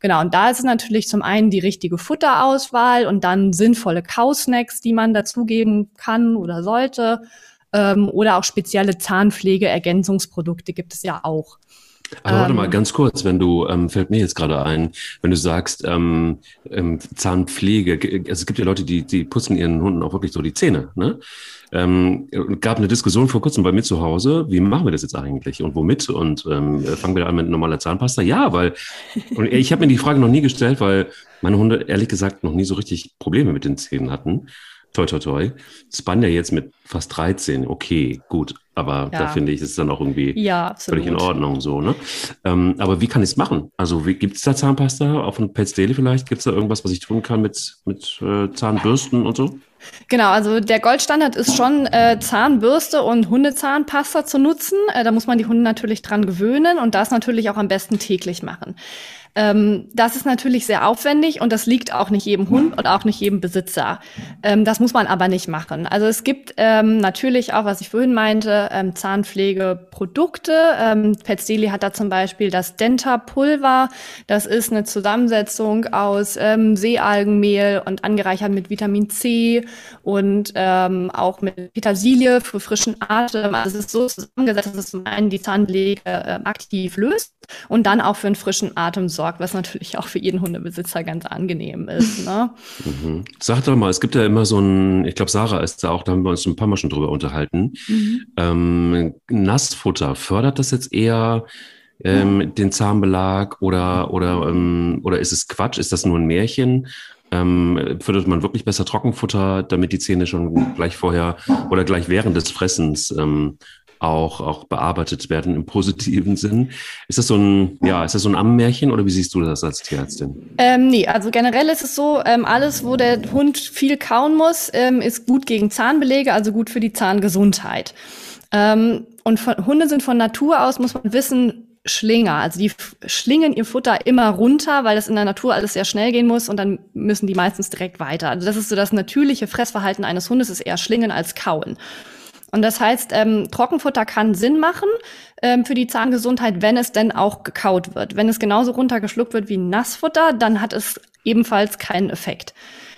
Genau, und da ist es natürlich zum einen die richtige Futterauswahl und dann sinnvolle Kausnacks, die man dazugeben kann oder sollte ähm, oder auch spezielle Zahnpflegeergänzungsprodukte gibt es ja auch. Aber warte mal, ähm, ganz kurz, wenn du, ähm, fällt mir jetzt gerade ein, wenn du sagst, ähm, ähm, Zahnpflege, also es gibt ja Leute, die, die putzen ihren Hunden auch wirklich so die Zähne, ne? Ähm, gab eine Diskussion vor kurzem bei mir zu Hause, wie machen wir das jetzt eigentlich und womit? Und ähm, fangen wir da an mit normaler Zahnpasta? Ja, weil, und ich habe mir die Frage noch nie gestellt, weil meine Hunde ehrlich gesagt noch nie so richtig Probleme mit den Zähnen hatten. Toi, toi, toi. Span ja jetzt mit fast 13. Okay, gut. Aber ja. da finde ich, ist es dann auch irgendwie ja, völlig in Ordnung so, ne? Ähm, aber wie kann ich es machen? Also gibt es da Zahnpasta auf einem Pets Daily vielleicht? Gibt es da irgendwas, was ich tun kann mit, mit äh, Zahnbürsten und so? Genau, also der Goldstandard ist schon äh, Zahnbürste und Hundezahnpasta zu nutzen. Äh, da muss man die Hunde natürlich dran gewöhnen und das natürlich auch am besten täglich machen. Ähm, das ist natürlich sehr aufwendig und das liegt auch nicht jedem Hund und auch nicht jedem Besitzer. Ähm, das muss man aber nicht machen. Also es gibt ähm, natürlich auch, was ich vorhin meinte, ähm, Zahnpflegeprodukte. Ähm, Pets Daily hat da zum Beispiel das Denta-Pulver. Das ist eine Zusammensetzung aus ähm, Seealgenmehl und angereichert mit Vitamin C und ähm, auch mit Petersilie für frischen Atem. Also es ist so zusammengesetzt, dass es zum einen die Zahnpflege äh, aktiv löst und dann auch für einen frischen Atem sorgt sorgt, was natürlich auch für jeden Hundebesitzer ganz angenehm ist. Ne? Mhm. Sag doch mal, es gibt ja immer so ein, ich glaube, Sarah ist da auch, da haben wir uns ein paar Mal schon drüber unterhalten. Mhm. Ähm, Nassfutter, fördert das jetzt eher ähm, ja. den Zahnbelag oder, oder, ähm, oder ist es Quatsch? Ist das nur ein Märchen? Ähm, fördert man wirklich besser Trockenfutter, damit die Zähne schon gleich vorher oder gleich während des Fressens ähm, auch, auch bearbeitet werden im positiven Sinn. Ist das so ein, ja, ist das so ein Ammärchen oder wie siehst du das als Tierärztin? Ähm, nee, also generell ist es so, ähm, alles, wo der Hund viel kauen muss, ähm, ist gut gegen Zahnbelege, also gut für die Zahngesundheit. Ähm, und von, Hunde sind von Natur aus, muss man wissen, Schlinger. Also die schlingen ihr Futter immer runter, weil das in der Natur alles sehr schnell gehen muss und dann müssen die meistens direkt weiter. Also das ist so das natürliche Fressverhalten eines Hundes, ist eher schlingen als kauen. Und das heißt, ähm, Trockenfutter kann Sinn machen ähm, für die Zahngesundheit, wenn es denn auch gekaut wird. Wenn es genauso runtergeschluckt wird wie Nassfutter, dann hat es ebenfalls keinen Effekt.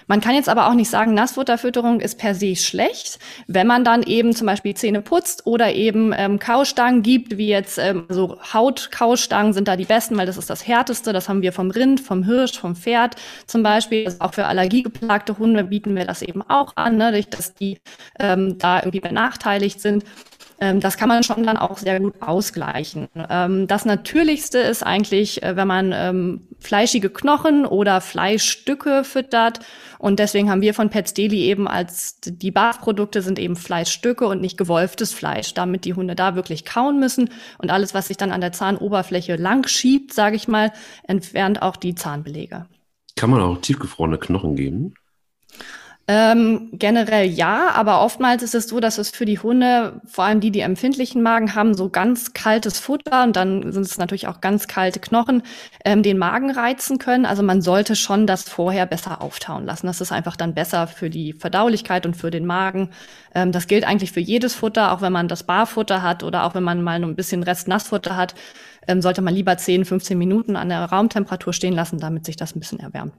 Man kann jetzt aber auch nicht sagen, Nassfutterfütterung ist per se schlecht, wenn man dann eben zum Beispiel Zähne putzt oder eben ähm, Kaustangen gibt, wie jetzt ähm, so Hautkaustangen sind da die besten, weil das ist das härteste. Das haben wir vom Rind, vom Hirsch, vom Pferd zum Beispiel. Also auch für allergiegeplagte Hunde bieten wir das eben auch an, ne, dass die ähm, da irgendwie benachteiligt sind. Ähm, das kann man schon dann auch sehr gut ausgleichen. Ähm, das Natürlichste ist eigentlich, äh, wenn man ähm, fleischige Knochen oder Fleischstücke füttert. Und deswegen haben wir von Pets Daily eben als die Barfprodukte sind eben Fleischstücke und nicht gewolftes Fleisch, damit die Hunde da wirklich kauen müssen. Und alles, was sich dann an der Zahnoberfläche lang schiebt, sage ich mal, entfernt auch die Zahnbelege. Kann man auch tiefgefrorene Knochen geben? Ähm, generell ja, aber oftmals ist es so, dass es für die Hunde, vor allem die, die empfindlichen Magen haben, so ganz kaltes Futter und dann sind es natürlich auch ganz kalte Knochen, ähm, den Magen reizen können. Also man sollte schon das vorher besser auftauen lassen. Das ist einfach dann besser für die Verdaulichkeit und für den Magen. Ähm, das gilt eigentlich für jedes Futter, auch wenn man das Barfutter hat oder auch wenn man mal ein bisschen Rest Nassfutter hat, ähm, sollte man lieber 10, 15 Minuten an der Raumtemperatur stehen lassen, damit sich das ein bisschen erwärmt.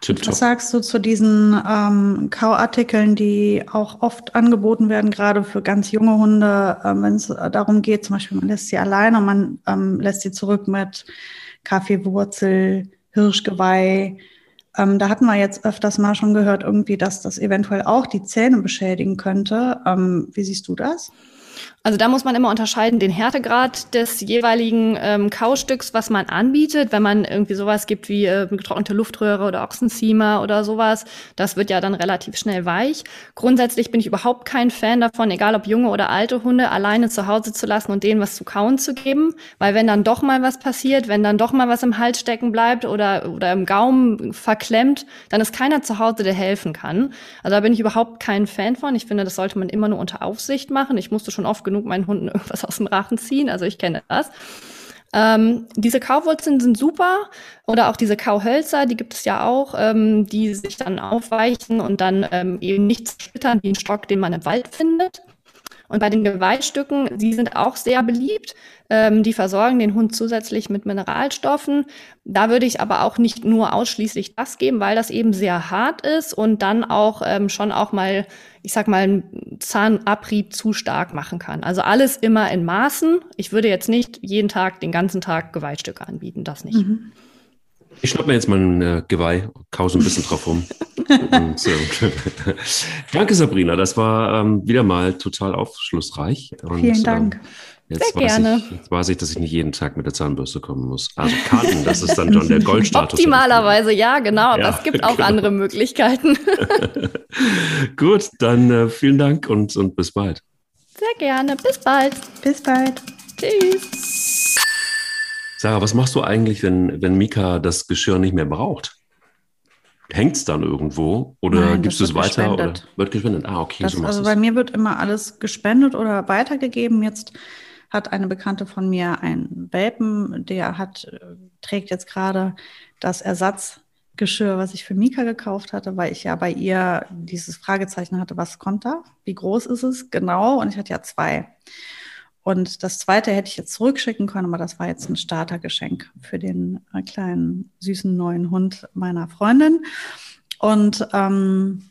Tipptopp. Was sagst du zu diesen ähm, Kauartikeln, die auch oft angeboten werden, gerade für ganz junge Hunde, äh, wenn es darum geht, zum Beispiel man lässt sie alleine man ähm, lässt sie zurück mit Kaffeewurzel, Hirschgeweih. Ähm, da hatten wir jetzt öfters mal schon gehört, irgendwie, dass das eventuell auch die Zähne beschädigen könnte. Ähm, wie siehst du das? Also da muss man immer unterscheiden den Härtegrad des jeweiligen ähm, Kaustücks, was man anbietet. Wenn man irgendwie sowas gibt wie äh, getrocknete Luftröhre oder Ochsenziemer oder sowas, das wird ja dann relativ schnell weich. Grundsätzlich bin ich überhaupt kein Fan davon, egal ob junge oder alte Hunde, alleine zu Hause zu lassen und denen was zu kauen zu geben. Weil wenn dann doch mal was passiert, wenn dann doch mal was im Hals stecken bleibt oder, oder im Gaumen verklemmt, dann ist keiner zu Hause, der helfen kann. Also da bin ich überhaupt kein Fan von. Ich finde, das sollte man immer nur unter Aufsicht machen. Ich musste schon oft genug meinen Hunden irgendwas aus dem Rachen ziehen. Also ich kenne das. Ähm, diese Kauwurzeln sind super oder auch diese Kauhölzer, die gibt es ja auch, ähm, die sich dann aufweichen und dann ähm, eben nicht splittern wie ein Stock, den man im Wald findet. Und bei den Geweihstücken, die sind auch sehr beliebt. Ähm, die versorgen den Hund zusätzlich mit Mineralstoffen. Da würde ich aber auch nicht nur ausschließlich das geben, weil das eben sehr hart ist und dann auch ähm, schon auch mal, ich sag mal, einen Zahnabrieb zu stark machen kann. Also alles immer in Maßen. Ich würde jetzt nicht jeden Tag, den ganzen Tag Geweihstücke anbieten, das nicht. Mhm. Ich schnapp mir jetzt mal ein äh, Geweih, kause ein bisschen drauf rum. Und, äh, danke, Sabrina. Das war ähm, wieder mal total aufschlussreich. Und, Vielen Dank. Ähm, Jetzt Sehr gerne. Ich, jetzt weiß ich, dass ich nicht jeden Tag mit der Zahnbürste kommen muss. Also Karten, das ist dann schon der Goldstatus. Optimalerweise, ja, genau. Aber ja, es gibt auch genau. andere Möglichkeiten. Gut, dann äh, vielen Dank und, und bis bald. Sehr gerne. Bis bald. Bis bald. Tschüss. Sarah, was machst du eigentlich, wenn, wenn Mika das Geschirr nicht mehr braucht? Hängt es dann irgendwo oder Nein, gibst du es weiter oder wird gespendet? Ah, okay. Das, so also bei mir wird immer alles gespendet oder weitergegeben. Jetzt hat eine Bekannte von mir einen Welpen, der hat, äh, trägt jetzt gerade das Ersatzgeschirr, was ich für Mika gekauft hatte, weil ich ja bei ihr dieses Fragezeichen hatte, was kommt da? Wie groß ist es? Genau. Und ich hatte ja zwei. Und das zweite hätte ich jetzt zurückschicken können, aber das war jetzt ein Startergeschenk für den äh, kleinen, süßen neuen Hund meiner Freundin. Und ähm,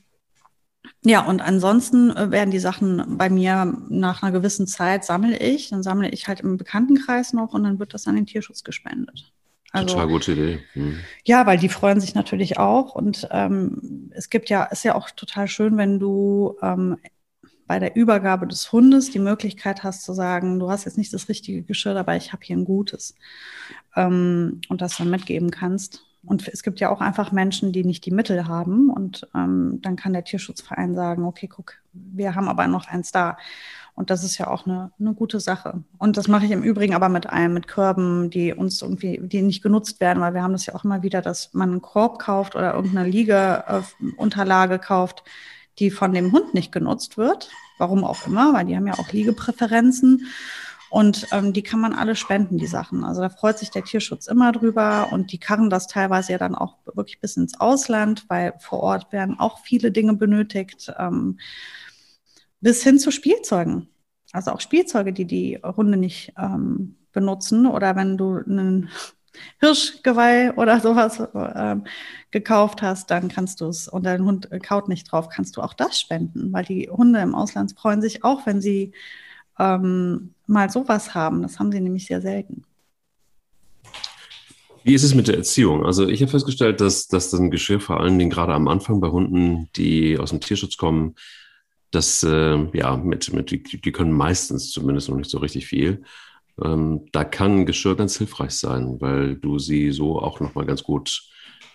ja, und ansonsten äh, werden die Sachen bei mir nach einer gewissen Zeit sammle ich. Dann sammle ich halt im Bekanntenkreis noch und dann wird das an den Tierschutz gespendet. Also, Total gute Idee. Mhm. Ja, weil die freuen sich natürlich auch. Und ähm, es gibt ja, ist ja auch total schön, wenn du ähm, bei der Übergabe des Hundes die Möglichkeit hast zu sagen, du hast jetzt nicht das richtige Geschirr dabei, ich habe hier ein gutes. Ähm, und das dann mitgeben kannst. Und es gibt ja auch einfach Menschen, die nicht die Mittel haben. Und ähm, dann kann der Tierschutzverein sagen, okay, guck, wir haben aber noch eins da. Und das ist ja auch eine, eine gute Sache. Und das mache ich im Übrigen aber mit einem, mit Körben, die uns irgendwie, die nicht genutzt werden, weil wir haben das ja auch immer wieder, dass man einen Korb kauft oder irgendeine Liegeunterlage kauft, die von dem Hund nicht genutzt wird. Warum auch immer, weil die haben ja auch Liegepräferenzen. Und ähm, die kann man alle spenden, die Sachen. Also da freut sich der Tierschutz immer drüber und die karren das teilweise ja dann auch wirklich bis ins Ausland, weil vor Ort werden auch viele Dinge benötigt, ähm, bis hin zu Spielzeugen. Also auch Spielzeuge, die die Hunde nicht ähm, benutzen oder wenn du einen Hirschgeweih oder sowas ähm, gekauft hast, dann kannst du es und dein Hund kaut nicht drauf, kannst du auch das spenden, weil die Hunde im Ausland freuen sich auch, wenn sie ähm, mal sowas haben. Das haben sie nämlich sehr selten. Wie ist es mit der Erziehung? Also ich habe festgestellt, dass, ein Geschirr vor allen Dingen gerade am Anfang bei Hunden, die aus dem Tierschutz kommen, das äh, ja mit, mit die, die können meistens zumindest noch nicht so richtig viel. Ähm, da kann Geschirr ganz hilfreich sein, weil du sie so auch nochmal ganz gut,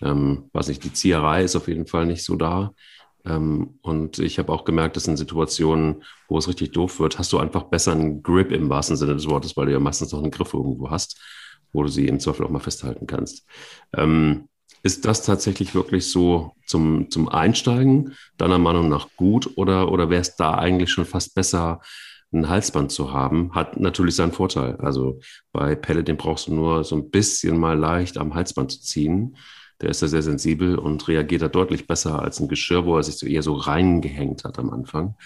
ähm, weiß nicht, die Zieherei ist auf jeden Fall nicht so da. Ähm, und ich habe auch gemerkt, dass in Situationen, wo es richtig doof wird, hast du einfach besser einen Grip im wahrsten Sinne des Wortes, weil du ja meistens noch einen Griff irgendwo hast, wo du sie im Zweifel auch mal festhalten kannst. Ähm, ist das tatsächlich wirklich so zum, zum Einsteigen deiner Meinung nach gut oder, oder wäre es da eigentlich schon fast besser, ein Halsband zu haben, hat natürlich seinen Vorteil. Also bei Pelle, den brauchst du nur so ein bisschen mal leicht am Halsband zu ziehen. Der ist da sehr sensibel und reagiert da deutlich besser als ein Geschirr, wo er sich so eher so reingehängt hat am Anfang.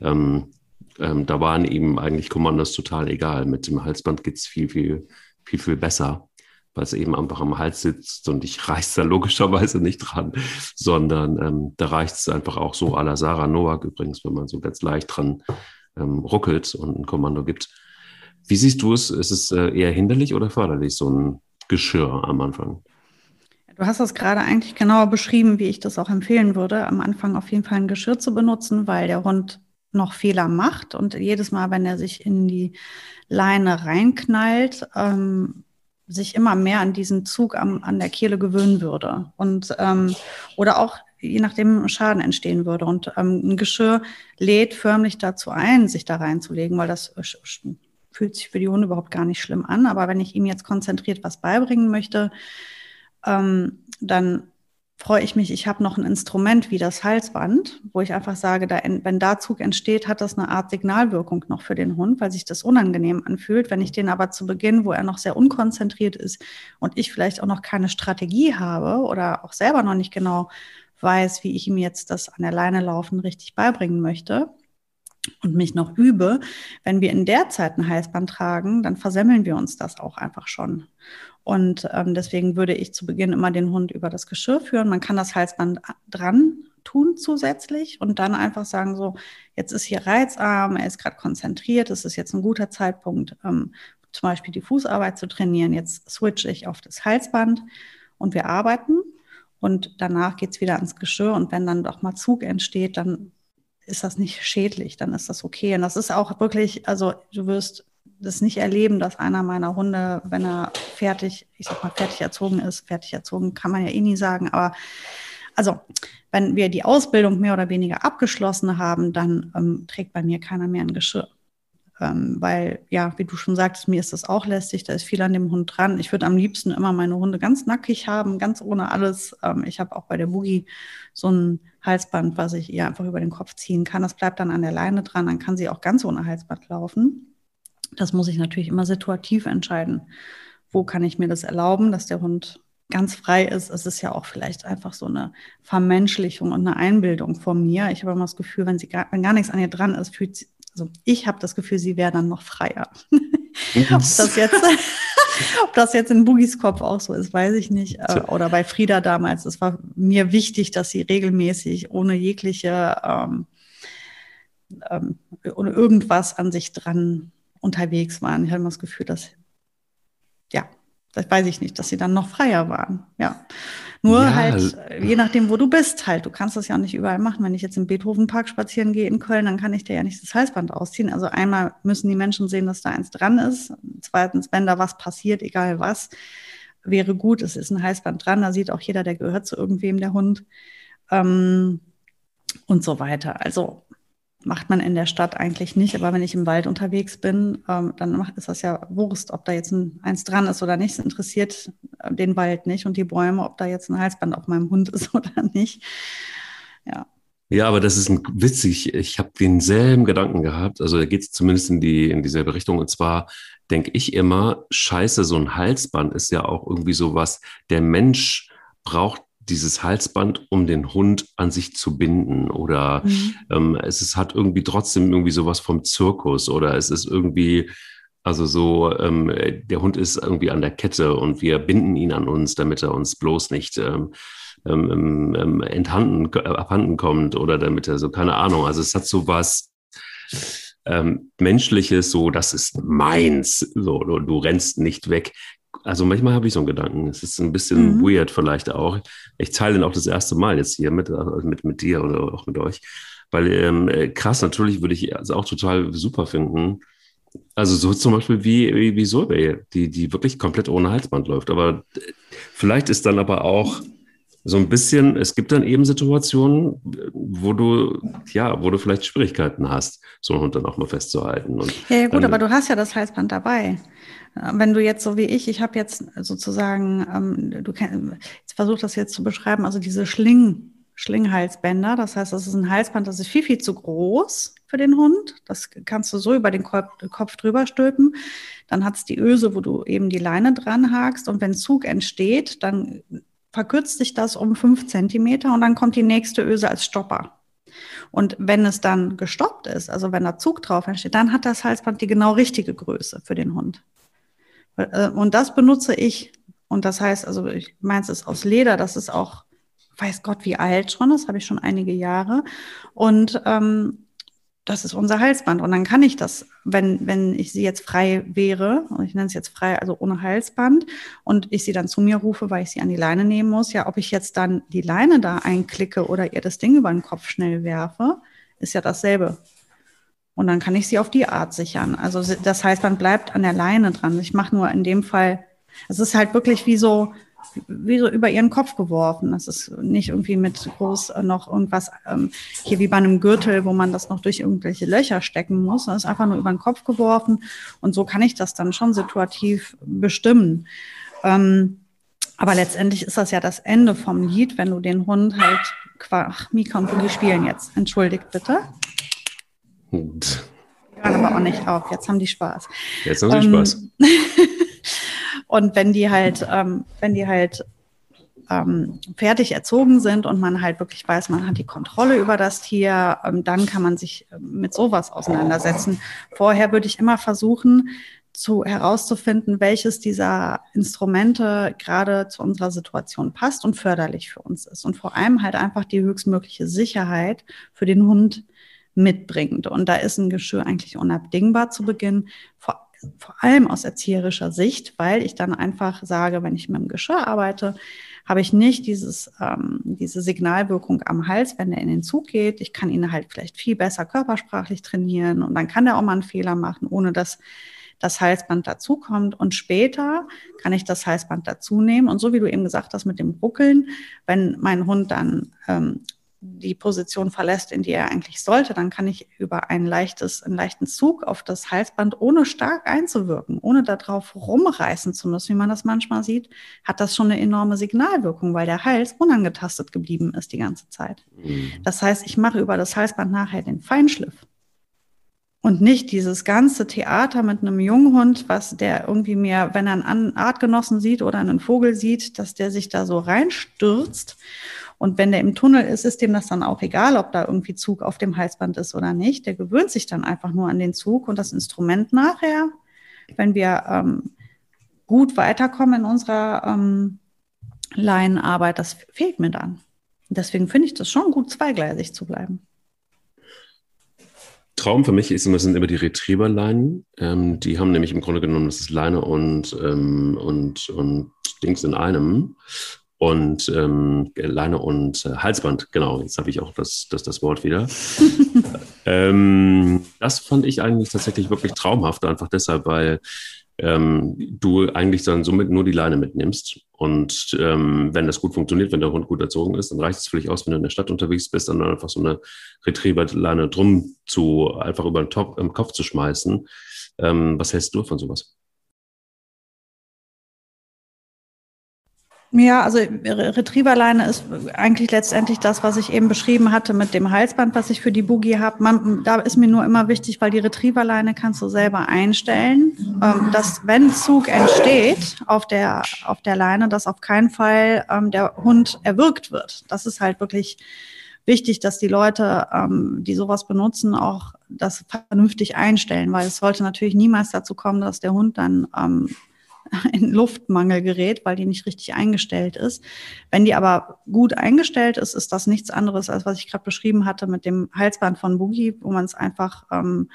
Ähm, ähm, da waren ihm eigentlich Kommandos total egal. Mit dem Halsband geht's viel, viel, viel, viel besser, weil es eben einfach am Hals sitzt und ich reiß da logischerweise nicht dran, sondern ähm, da reicht es einfach auch so à la Sarah Noack übrigens, wenn man so ganz leicht dran ähm, ruckelt und ein Kommando gibt. Wie siehst du es? Ist es äh, eher hinderlich oder förderlich, so ein Geschirr am Anfang? Du hast das gerade eigentlich genauer beschrieben, wie ich das auch empfehlen würde, am Anfang auf jeden Fall ein Geschirr zu benutzen, weil der Hund noch Fehler macht und jedes Mal, wenn er sich in die Leine reinknallt, ähm, sich immer mehr an diesen Zug am, an der Kehle gewöhnen würde. Und ähm, oder auch je nachdem Schaden entstehen würde. Und ähm, ein Geschirr lädt förmlich dazu ein, sich da reinzulegen, weil das äh, fühlt sich für die Hunde überhaupt gar nicht schlimm an. Aber wenn ich ihm jetzt konzentriert was beibringen möchte, ähm, dann freue ich mich, ich habe noch ein Instrument wie das Halsband, wo ich einfach sage, da, wenn da Zug entsteht, hat das eine Art Signalwirkung noch für den Hund, weil sich das unangenehm anfühlt. Wenn ich den aber zu Beginn, wo er noch sehr unkonzentriert ist und ich vielleicht auch noch keine Strategie habe oder auch selber noch nicht genau weiß, wie ich ihm jetzt das an der Leine laufen richtig beibringen möchte, und mich noch übe, wenn wir in der Zeit ein Halsband tragen, dann versemmeln wir uns das auch einfach schon. Und ähm, deswegen würde ich zu Beginn immer den Hund über das Geschirr führen. Man kann das Halsband dran tun zusätzlich und dann einfach sagen, so, jetzt ist hier reizarm, er ist gerade konzentriert, es ist jetzt ein guter Zeitpunkt, ähm, zum Beispiel die Fußarbeit zu trainieren. Jetzt switche ich auf das Halsband und wir arbeiten und danach geht es wieder ans Geschirr und wenn dann doch mal Zug entsteht, dann ist das nicht schädlich, dann ist das okay. Und das ist auch wirklich, also du wirst das nicht erleben, dass einer meiner Hunde, wenn er fertig, ich sag mal, fertig erzogen ist, fertig erzogen kann man ja eh nie sagen, aber also wenn wir die Ausbildung mehr oder weniger abgeschlossen haben, dann ähm, trägt bei mir keiner mehr ein Geschirr. Ähm, weil, ja, wie du schon sagtest, mir ist das auch lästig, da ist viel an dem Hund dran. Ich würde am liebsten immer meine Hunde ganz nackig haben, ganz ohne alles. Ähm, ich habe auch bei der Boogie so ein Halsband, was ich ihr einfach über den Kopf ziehen kann. Das bleibt dann an der Leine dran, dann kann sie auch ganz ohne Halsband laufen. Das muss ich natürlich immer situativ entscheiden. Wo kann ich mir das erlauben, dass der Hund ganz frei ist. Es ist ja auch vielleicht einfach so eine Vermenschlichung und eine Einbildung von mir. Ich habe immer das Gefühl, wenn, sie gar, wenn gar nichts an ihr dran ist, fühlt sie, also ich habe das Gefühl, sie wäre dann noch freier. ob, das jetzt, ob das jetzt in Boogies Kopf auch so ist, weiß ich nicht. Äh, oder bei Frieda damals. Es war mir wichtig, dass sie regelmäßig ohne jegliche, ähm, ähm, ohne irgendwas an sich dran unterwegs waren. Ich habe immer das Gefühl, dass, das weiß ich nicht, dass sie dann noch freier waren. Ja. Nur ja. halt, je nachdem, wo du bist, halt. Du kannst das ja auch nicht überall machen. Wenn ich jetzt im Beethovenpark spazieren gehe in Köln, dann kann ich dir ja nicht das Halsband ausziehen. Also einmal müssen die Menschen sehen, dass da eins dran ist. Zweitens, wenn da was passiert, egal was, wäre gut. Es ist ein Halsband dran. Da sieht auch jeder, der gehört zu irgendwem, der Hund. Ähm, und so weiter. Also macht man in der Stadt eigentlich nicht. Aber wenn ich im Wald unterwegs bin, ähm, dann macht, ist das ja Wurst, ob da jetzt ein, eins dran ist oder nicht. Es interessiert äh, den Wald nicht und die Bäume, ob da jetzt ein Halsband auf meinem Hund ist oder nicht. Ja. Ja, aber das ist ein, witzig. Ich habe denselben Gedanken gehabt. Also da geht es zumindest in, die, in dieselbe Richtung. Und zwar denke ich immer, scheiße, so ein Halsband ist ja auch irgendwie sowas, der Mensch braucht dieses Halsband, um den Hund an sich zu binden. Oder mhm. ähm, es ist, hat irgendwie trotzdem irgendwie sowas vom Zirkus oder es ist irgendwie, also so, ähm, der Hund ist irgendwie an der Kette und wir binden ihn an uns, damit er uns bloß nicht ähm, ähm, ähm, ähm enthanden, äh, abhanden kommt oder damit er so, keine Ahnung. Also es hat so was ähm, Menschliches, so, das ist meins, so, du, du rennst nicht weg also manchmal habe ich so einen Gedanken. Es ist ein bisschen mhm. weird vielleicht auch. Ich teile den auch das erste Mal jetzt hier mit, also mit, mit dir oder auch mit euch. Weil ähm, äh, krass, natürlich würde ich also auch total super finden. Also so zum Beispiel wie, wie, wie Solvay, die, die wirklich komplett ohne Halsband läuft. Aber äh, vielleicht ist dann aber auch so ein bisschen, es gibt dann eben Situationen, wo du, ja, wo du vielleicht Schwierigkeiten hast, so einen Hund dann auch mal festzuhalten. Und ja, ja gut, dann, aber du hast ja das Halsband dabei. Wenn du jetzt so wie ich, ich habe jetzt sozusagen, ähm, du kennst, jetzt versuch das jetzt zu beschreiben, also diese Schling, Schlinghalsbänder, das heißt, das ist ein Halsband, das ist viel, viel zu groß für den Hund. Das kannst du so über den Kopf, Kopf drüber stülpen. Dann hat es die Öse, wo du eben die Leine dran hakst und wenn Zug entsteht, dann verkürzt sich das um fünf Zentimeter und dann kommt die nächste Öse als Stopper. Und wenn es dann gestoppt ist, also wenn da Zug drauf entsteht, dann hat das Halsband die genau richtige Größe für den Hund. Äh, und das benutze ich. Und das heißt, also ich meins ist aus Leder, das ist auch, weiß Gott, wie alt schon, das habe ich schon einige Jahre. Und ähm, das ist unser Halsband. Und dann kann ich das, wenn, wenn ich sie jetzt frei wäre, und ich nenne es jetzt frei, also ohne Halsband, und ich sie dann zu mir rufe, weil ich sie an die Leine nehmen muss, ja, ob ich jetzt dann die Leine da einklicke oder ihr das Ding über den Kopf schnell werfe, ist ja dasselbe. Und dann kann ich sie auf die Art sichern. Also das heißt, man bleibt an der Leine dran. Ich mache nur in dem Fall, es ist halt wirklich wie so, wie so über ihren Kopf geworfen. Das ist nicht irgendwie mit groß noch irgendwas ähm, hier wie bei einem Gürtel, wo man das noch durch irgendwelche Löcher stecken muss. Das ist einfach nur über den Kopf geworfen. Und so kann ich das dann schon situativ bestimmen. Ähm, aber letztendlich ist das ja das Ende vom Lied, wenn du den Hund halt, ach, Mika und Boogie spielen jetzt. Entschuldigt bitte. Gut. Hören aber auch nicht auf. Jetzt haben die Spaß. Jetzt haben sie ähm, Spaß. und wenn die halt, ähm, wenn die halt ähm, fertig erzogen sind und man halt wirklich weiß, man hat die Kontrolle über das Tier, ähm, dann kann man sich äh, mit sowas auseinandersetzen. Vorher würde ich immer versuchen, zu herauszufinden, welches dieser Instrumente gerade zu unserer Situation passt und förderlich für uns ist. Und vor allem halt einfach die höchstmögliche Sicherheit für den Hund mitbringt. Und da ist ein Geschirr eigentlich unabdingbar zu Beginn, vor, vor allem aus erzieherischer Sicht, weil ich dann einfach sage, wenn ich mit dem Geschirr arbeite, habe ich nicht dieses, ähm, diese Signalwirkung am Hals, wenn er in den Zug geht. Ich kann ihn halt vielleicht viel besser körpersprachlich trainieren und dann kann er auch mal einen Fehler machen, ohne dass das Halsband dazukommt. Und später kann ich das Halsband dazu nehmen. Und so wie du eben gesagt hast mit dem Ruckeln, wenn mein Hund dann ähm, die Position verlässt, in die er eigentlich sollte, dann kann ich über ein leichtes, einen leichten Zug auf das Halsband, ohne stark einzuwirken, ohne darauf rumreißen zu müssen, wie man das manchmal sieht, hat das schon eine enorme Signalwirkung, weil der Hals unangetastet geblieben ist die ganze Zeit. Mhm. Das heißt, ich mache über das Halsband nachher den Feinschliff und nicht dieses ganze Theater mit einem Junghund, was der irgendwie mir, wenn er einen Artgenossen sieht oder einen Vogel sieht, dass der sich da so reinstürzt. Und wenn der im Tunnel ist, ist dem das dann auch egal, ob da irgendwie Zug auf dem Halsband ist oder nicht. Der gewöhnt sich dann einfach nur an den Zug und das Instrument nachher, wenn wir ähm, gut weiterkommen in unserer ähm, Laienarbeit, das fehlt mir dann. Deswegen finde ich das schon gut, zweigleisig zu bleiben. Traum für mich ist immer, sind immer die Retriever-Leinen. Ähm, die haben nämlich im Grunde genommen, das ist Leine und, ähm, und, und Dings in einem. Und ähm, Leine und äh, Halsband, genau, jetzt habe ich auch das, das, das Wort wieder. ähm, das fand ich eigentlich tatsächlich wirklich traumhaft, einfach deshalb, weil ähm, du eigentlich dann somit nur die Leine mitnimmst. Und ähm, wenn das gut funktioniert, wenn der Hund gut erzogen ist, dann reicht es völlig aus, wenn du in der Stadt unterwegs bist, dann einfach so eine Retriever-Leine drum zu, einfach über den Top, im Kopf zu schmeißen. Ähm, was hältst du von sowas? Ja, also Retrieverleine ist eigentlich letztendlich das, was ich eben beschrieben hatte mit dem Halsband, was ich für die Boogie habe. Da ist mir nur immer wichtig, weil die Retrieverleine kannst du selber einstellen, ähm, dass wenn Zug entsteht auf der, auf der Leine, dass auf keinen Fall ähm, der Hund erwürgt wird. Das ist halt wirklich wichtig, dass die Leute, ähm, die sowas benutzen, auch das vernünftig einstellen, weil es sollte natürlich niemals dazu kommen, dass der Hund dann ähm, in Luftmangel gerät, weil die nicht richtig eingestellt ist. Wenn die aber gut eingestellt ist, ist das nichts anderes, als was ich gerade beschrieben hatte mit dem Halsband von Boogie, wo man es einfach ähm,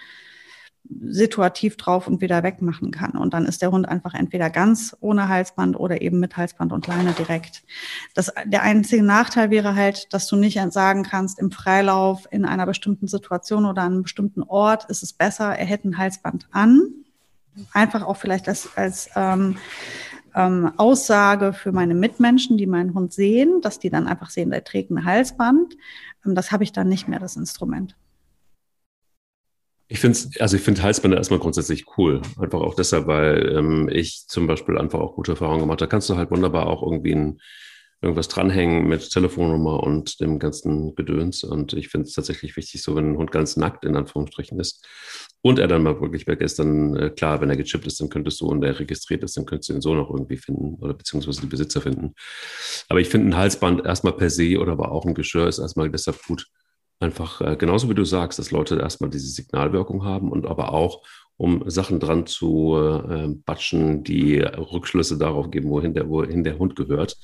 situativ drauf und wieder wegmachen kann. Und dann ist der Hund einfach entweder ganz ohne Halsband oder eben mit Halsband und Leine direkt. Das, der einzige Nachteil wäre halt, dass du nicht sagen kannst, im Freilauf in einer bestimmten Situation oder an einem bestimmten Ort ist es besser, er hätte ein Halsband an einfach auch vielleicht als, als ähm, ähm, Aussage für meine Mitmenschen, die meinen Hund sehen, dass die dann einfach sehen, der trägt ein Halsband. Ähm, das habe ich dann nicht mehr, das Instrument. Ich finde also ich finde Halsbänder erstmal grundsätzlich cool. Einfach auch deshalb, weil ähm, ich zum Beispiel einfach auch gute Erfahrungen gemacht habe. Da kannst du halt wunderbar auch irgendwie ein irgendwas dranhängen mit Telefonnummer und dem ganzen Gedöns. Und ich finde es tatsächlich wichtig, so wenn ein Hund ganz nackt in Anführungsstrichen ist und er dann mal wirklich weg ist, dann äh, klar, wenn er gechippt ist, dann könntest du und er registriert ist, dann könntest du ihn so noch irgendwie finden oder beziehungsweise die Besitzer finden. Aber ich finde ein Halsband erstmal per se oder aber auch ein Geschirr ist erstmal deshalb gut. Einfach äh, genauso wie du sagst, dass Leute erstmal diese Signalwirkung haben und aber auch um Sachen dran zu äh, batschen, die Rückschlüsse darauf geben, wohin der, wohin der Hund gehört.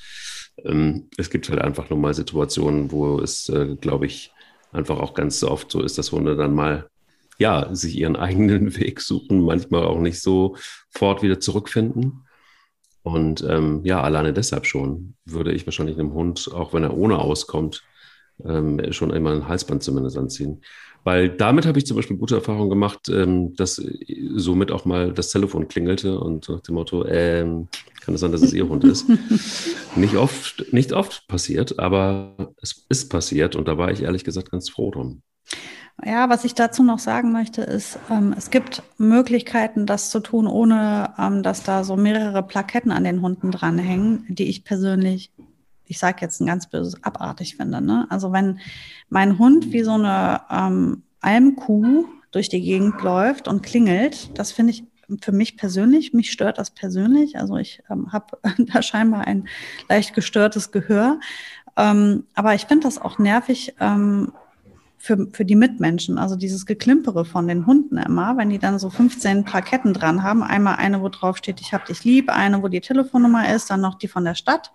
Ähm, es gibt halt einfach nur mal Situationen, wo es, äh, glaube ich, einfach auch ganz oft so ist, dass Hunde dann mal ja, sich ihren eigenen Weg suchen, manchmal auch nicht so fort wieder zurückfinden. Und ähm, ja, alleine deshalb schon würde ich wahrscheinlich einem Hund, auch wenn er ohne auskommt, ähm, schon immer ein Halsband zumindest anziehen. Weil damit habe ich zum Beispiel gute Erfahrungen gemacht, ähm, dass somit auch mal das Telefon klingelte und nach dem Motto, ähm, kann es sein, dass es Ihr Hund ist. nicht oft, nicht oft passiert, aber es ist passiert und da war ich ehrlich gesagt ganz froh drum. Ja, was ich dazu noch sagen möchte, ist, ähm, es gibt Möglichkeiten, das zu tun, ohne ähm, dass da so mehrere Plaketten an den Hunden dranhängen, die ich persönlich ich sage jetzt ein ganz böses, abartig finde. Ne? Also wenn mein Hund wie so eine ähm, Almkuh durch die Gegend läuft und klingelt, das finde ich für mich persönlich, mich stört das persönlich. Also ich ähm, habe da scheinbar ein leicht gestörtes Gehör. Ähm, aber ich finde das auch nervig ähm, für, für die Mitmenschen. Also dieses Geklimpere von den Hunden immer, wenn die dann so 15 Plaketten dran haben. Einmal eine, wo drauf steht, ich habe dich lieb, eine, wo die Telefonnummer ist, dann noch die von der Stadt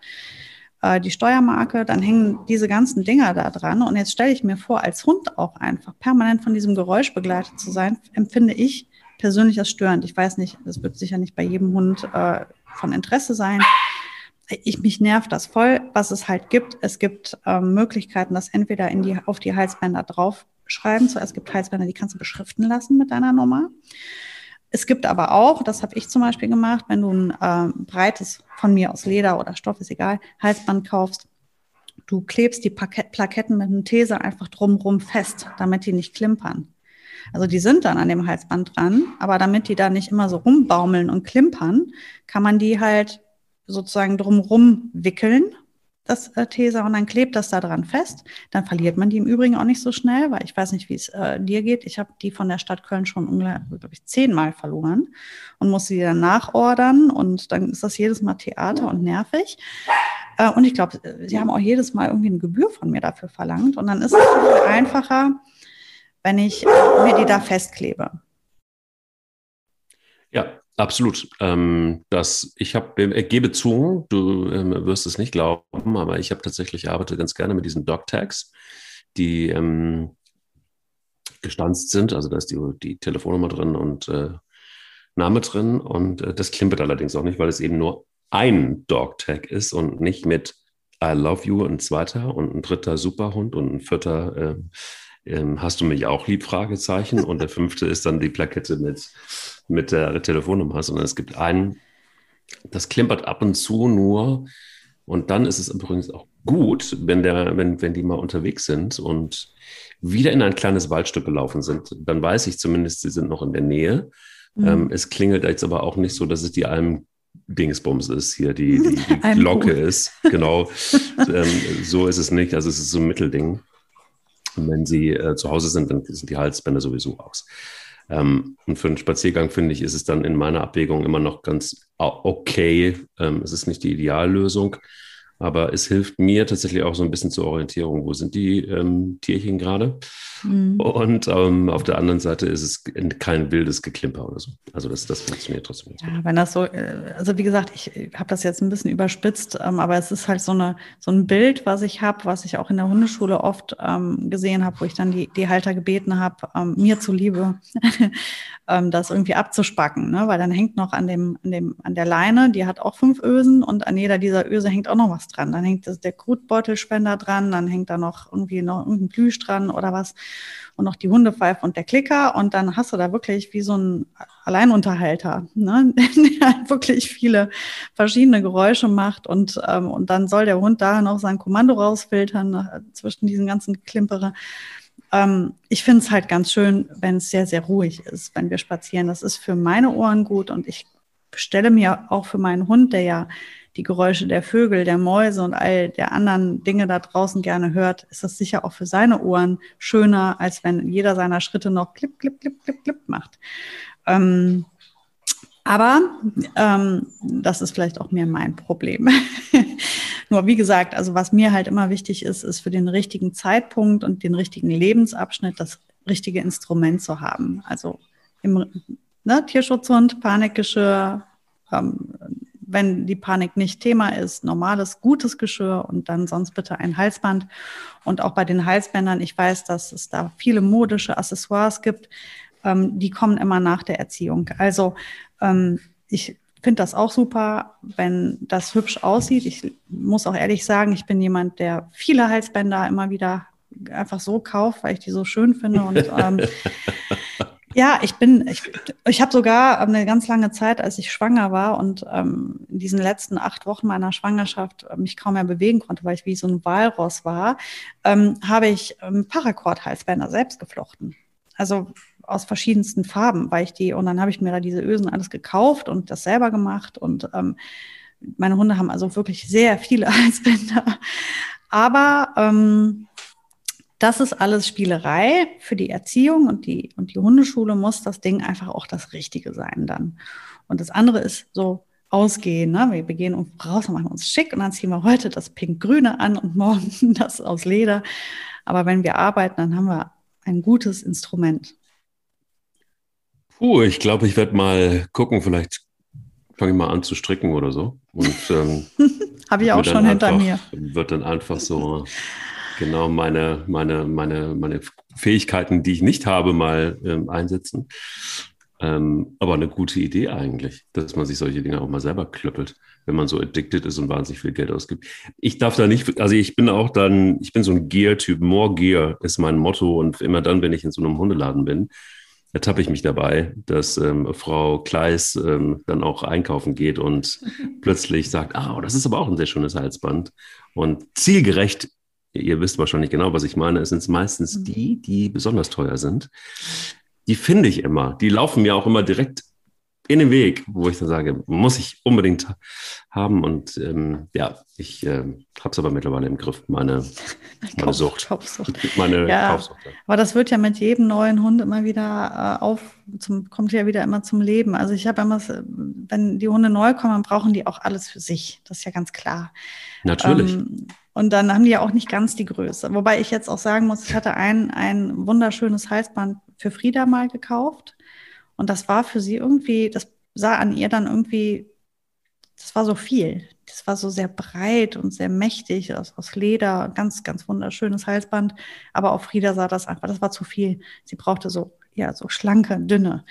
äh, die Steuermarke, dann hängen diese ganzen Dinger da dran. Und jetzt stelle ich mir vor, als Hund auch einfach permanent von diesem Geräusch begleitet zu sein, empfinde ich persönlich als störend. Ich weiß nicht, das wird sicher nicht bei jedem Hund äh, von Interesse sein. Ich, mich nervt das voll, was es halt gibt. Es gibt ähm, Möglichkeiten, das entweder in die, auf die Halsbänder draufschreiben. So, es gibt Halsbänder, die kannst du beschriften lassen mit deiner Nummer. Es gibt aber auch, das habe ich zum Beispiel gemacht, wenn du ein äh, breites, von mir aus Leder oder Stoff, ist egal, Halsband kaufst, du klebst die Plaketten mit einem Taser einfach drumrum fest, damit die nicht klimpern. Also die sind dann an dem Halsband dran, aber damit die da nicht immer so rumbaumeln und klimpern, kann man die halt sozusagen drumrum wickeln, das äh, Taser, und dann klebt das da dran fest. Dann verliert man die im Übrigen auch nicht so schnell, weil ich weiß nicht, wie es äh, dir geht. Ich habe die von der Stadt Köln schon, glaube ich, zehnmal verloren und musste die dann nachordern und dann ist das jedes Mal Theater und nervig. Äh, und ich glaube, sie haben auch jedes Mal irgendwie eine Gebühr von mir dafür verlangt und dann ist es viel einfacher, wenn ich äh, mir die da festklebe. Ja, absolut. Ähm, das, ich habe, äh, gebe zu, du ähm, wirst es nicht glauben, aber ich habe tatsächlich arbeite ganz gerne mit diesen Dog-Tags, die ähm, gestanzt sind. Also da ist die, die Telefonnummer drin und äh, Name drin. Und äh, das klimpert allerdings auch nicht, weil es eben nur ein Dog-Tag ist und nicht mit I love you ein zweiter und ein dritter Superhund und ein vierter äh, ähm, hast du mich auch lieb? Fragezeichen. Und der fünfte ist dann die Plakette mit, mit der Telefonnummer, sondern es gibt einen, das klimpert ab und zu nur. Und dann ist es übrigens auch gut, wenn, der, wenn, wenn die mal unterwegs sind und wieder in ein kleines Waldstück gelaufen sind. Dann weiß ich zumindest, sie sind noch in der Nähe. Mhm. Ähm, es klingelt jetzt aber auch nicht so, dass es die Alm Dingsbums ist, hier die, die, die Glocke ist. Genau. ähm, so ist es nicht. Also es ist so ein Mittelding. Und wenn sie äh, zu Hause sind, dann sind die Halsbänder sowieso aus. Ähm, und für einen Spaziergang, finde ich, ist es dann in meiner Abwägung immer noch ganz okay. Ähm, es ist nicht die Ideallösung, aber es hilft mir tatsächlich auch so ein bisschen zur Orientierung. Wo sind die ähm, Tierchen gerade? Mhm. Und ähm, auf der anderen Seite ist es kein wildes Geklimper oder so. Also das, das funktioniert trotzdem. Ja, wenn das so, äh, also wie gesagt, ich habe das jetzt ein bisschen überspitzt, ähm, aber es ist halt so, eine, so ein Bild, was ich habe, was ich auch in der Hundeschule oft ähm, gesehen habe, wo ich dann die, die Halter gebeten habe, ähm, mir zuliebe, ähm, das irgendwie abzuspacken, ne? weil dann hängt noch an, dem, an, dem, an der Leine, die hat auch fünf Ösen und an jeder dieser Öse hängt auch noch was dran. Dann hängt das, der Krutbeutelspender dran, dann hängt da noch irgendwie noch irgendein Plüsch dran oder was und noch die Hundepfeife und der Klicker und dann hast du da wirklich wie so ein Alleinunterhalter, ne? der halt wirklich viele verschiedene Geräusche macht und, ähm, und dann soll der Hund da noch sein Kommando rausfiltern äh, zwischen diesen ganzen Klimpere. Ähm, ich finde es halt ganz schön, wenn es sehr, sehr ruhig ist, wenn wir spazieren. Das ist für meine Ohren gut und ich stelle mir auch für meinen Hund, der ja die Geräusche der Vögel, der Mäuse und all der anderen Dinge da draußen gerne hört, ist das sicher auch für seine Ohren schöner, als wenn jeder seiner Schritte noch klipp, klipp, klipp, klipp, klipp macht. Ähm, aber ähm, das ist vielleicht auch mehr mein Problem. Nur wie gesagt, also was mir halt immer wichtig ist, ist für den richtigen Zeitpunkt und den richtigen Lebensabschnitt das richtige Instrument zu haben. Also im ne, Tierschutzhund, Panikgeschirr, ähm, wenn die Panik nicht Thema ist, normales, gutes Geschirr und dann sonst bitte ein Halsband. Und auch bei den Halsbändern, ich weiß, dass es da viele modische Accessoires gibt, ähm, die kommen immer nach der Erziehung. Also ähm, ich finde das auch super, wenn das hübsch aussieht. Ich muss auch ehrlich sagen, ich bin jemand, der viele Halsbänder immer wieder einfach so kauft, weil ich die so schön finde. Und ähm, Ja, ich bin, ich, ich habe sogar eine ganz lange Zeit, als ich schwanger war und ähm, in diesen letzten acht Wochen meiner Schwangerschaft äh, mich kaum mehr bewegen konnte, weil ich wie so ein Walross war, ähm, habe ich ähm, Paracord-Halsbänder selbst geflochten. Also aus verschiedensten Farben, weil ich die, und dann habe ich mir da diese Ösen alles gekauft und das selber gemacht und ähm, meine Hunde haben also wirklich sehr viele Halsbänder. Aber ähm, das ist alles Spielerei für die Erziehung und die, und die Hundeschule muss das Ding einfach auch das Richtige sein dann. Und das andere ist so ausgehen. Ne? Wir, wir gehen raus und machen uns schick und dann ziehen wir heute das pink-grüne an und morgen das aus Leder. Aber wenn wir arbeiten, dann haben wir ein gutes Instrument. Puh, ich glaube, ich werde mal gucken, vielleicht fange ich mal an zu stricken oder so. Und ähm, habe ich auch schon hinter einfach, mir. Wird dann einfach so genau meine, meine, meine, meine Fähigkeiten, die ich nicht habe, mal ähm, einsetzen. Ähm, aber eine gute Idee eigentlich, dass man sich solche Dinge auch mal selber klöppelt, wenn man so addicted ist und wahnsinnig viel Geld ausgibt. Ich darf da nicht, also ich bin auch dann, ich bin so ein Gear-Typ, more Gear ist mein Motto und immer dann, wenn ich in so einem Hundeladen bin, ertappe ich mich dabei, dass ähm, Frau Kleis ähm, dann auch einkaufen geht und plötzlich sagt, ah, oh, das ist aber auch ein sehr schönes Halsband. Und zielgerecht, ihr wisst wahrscheinlich genau, was ich meine, es sind meistens mhm. die, die besonders teuer sind. Die finde ich immer. Die laufen mir auch immer direkt in den Weg, wo ich dann sage, muss ich unbedingt haben. Und ähm, ja, ich äh, habe es aber mittlerweile im Griff, meine, meine Sucht. Meine ja, Kaufsucht. Ja. Aber das wird ja mit jedem neuen Hund immer wieder äh, auf, zum, kommt ja wieder immer zum Leben. Also ich habe immer, wenn die Hunde neu kommen, brauchen die auch alles für sich. Das ist ja ganz klar. Natürlich. Ähm, und dann haben die ja auch nicht ganz die Größe. Wobei ich jetzt auch sagen muss, ich hatte ein, ein wunderschönes Halsband für Frieda mal gekauft. Und das war für sie irgendwie, das sah an ihr dann irgendwie, das war so viel. Das war so sehr breit und sehr mächtig aus, aus Leder, ganz, ganz wunderschönes Halsband. Aber auf Frieda sah das einfach, das war zu viel. Sie brauchte so, ja, so schlanke, dünne.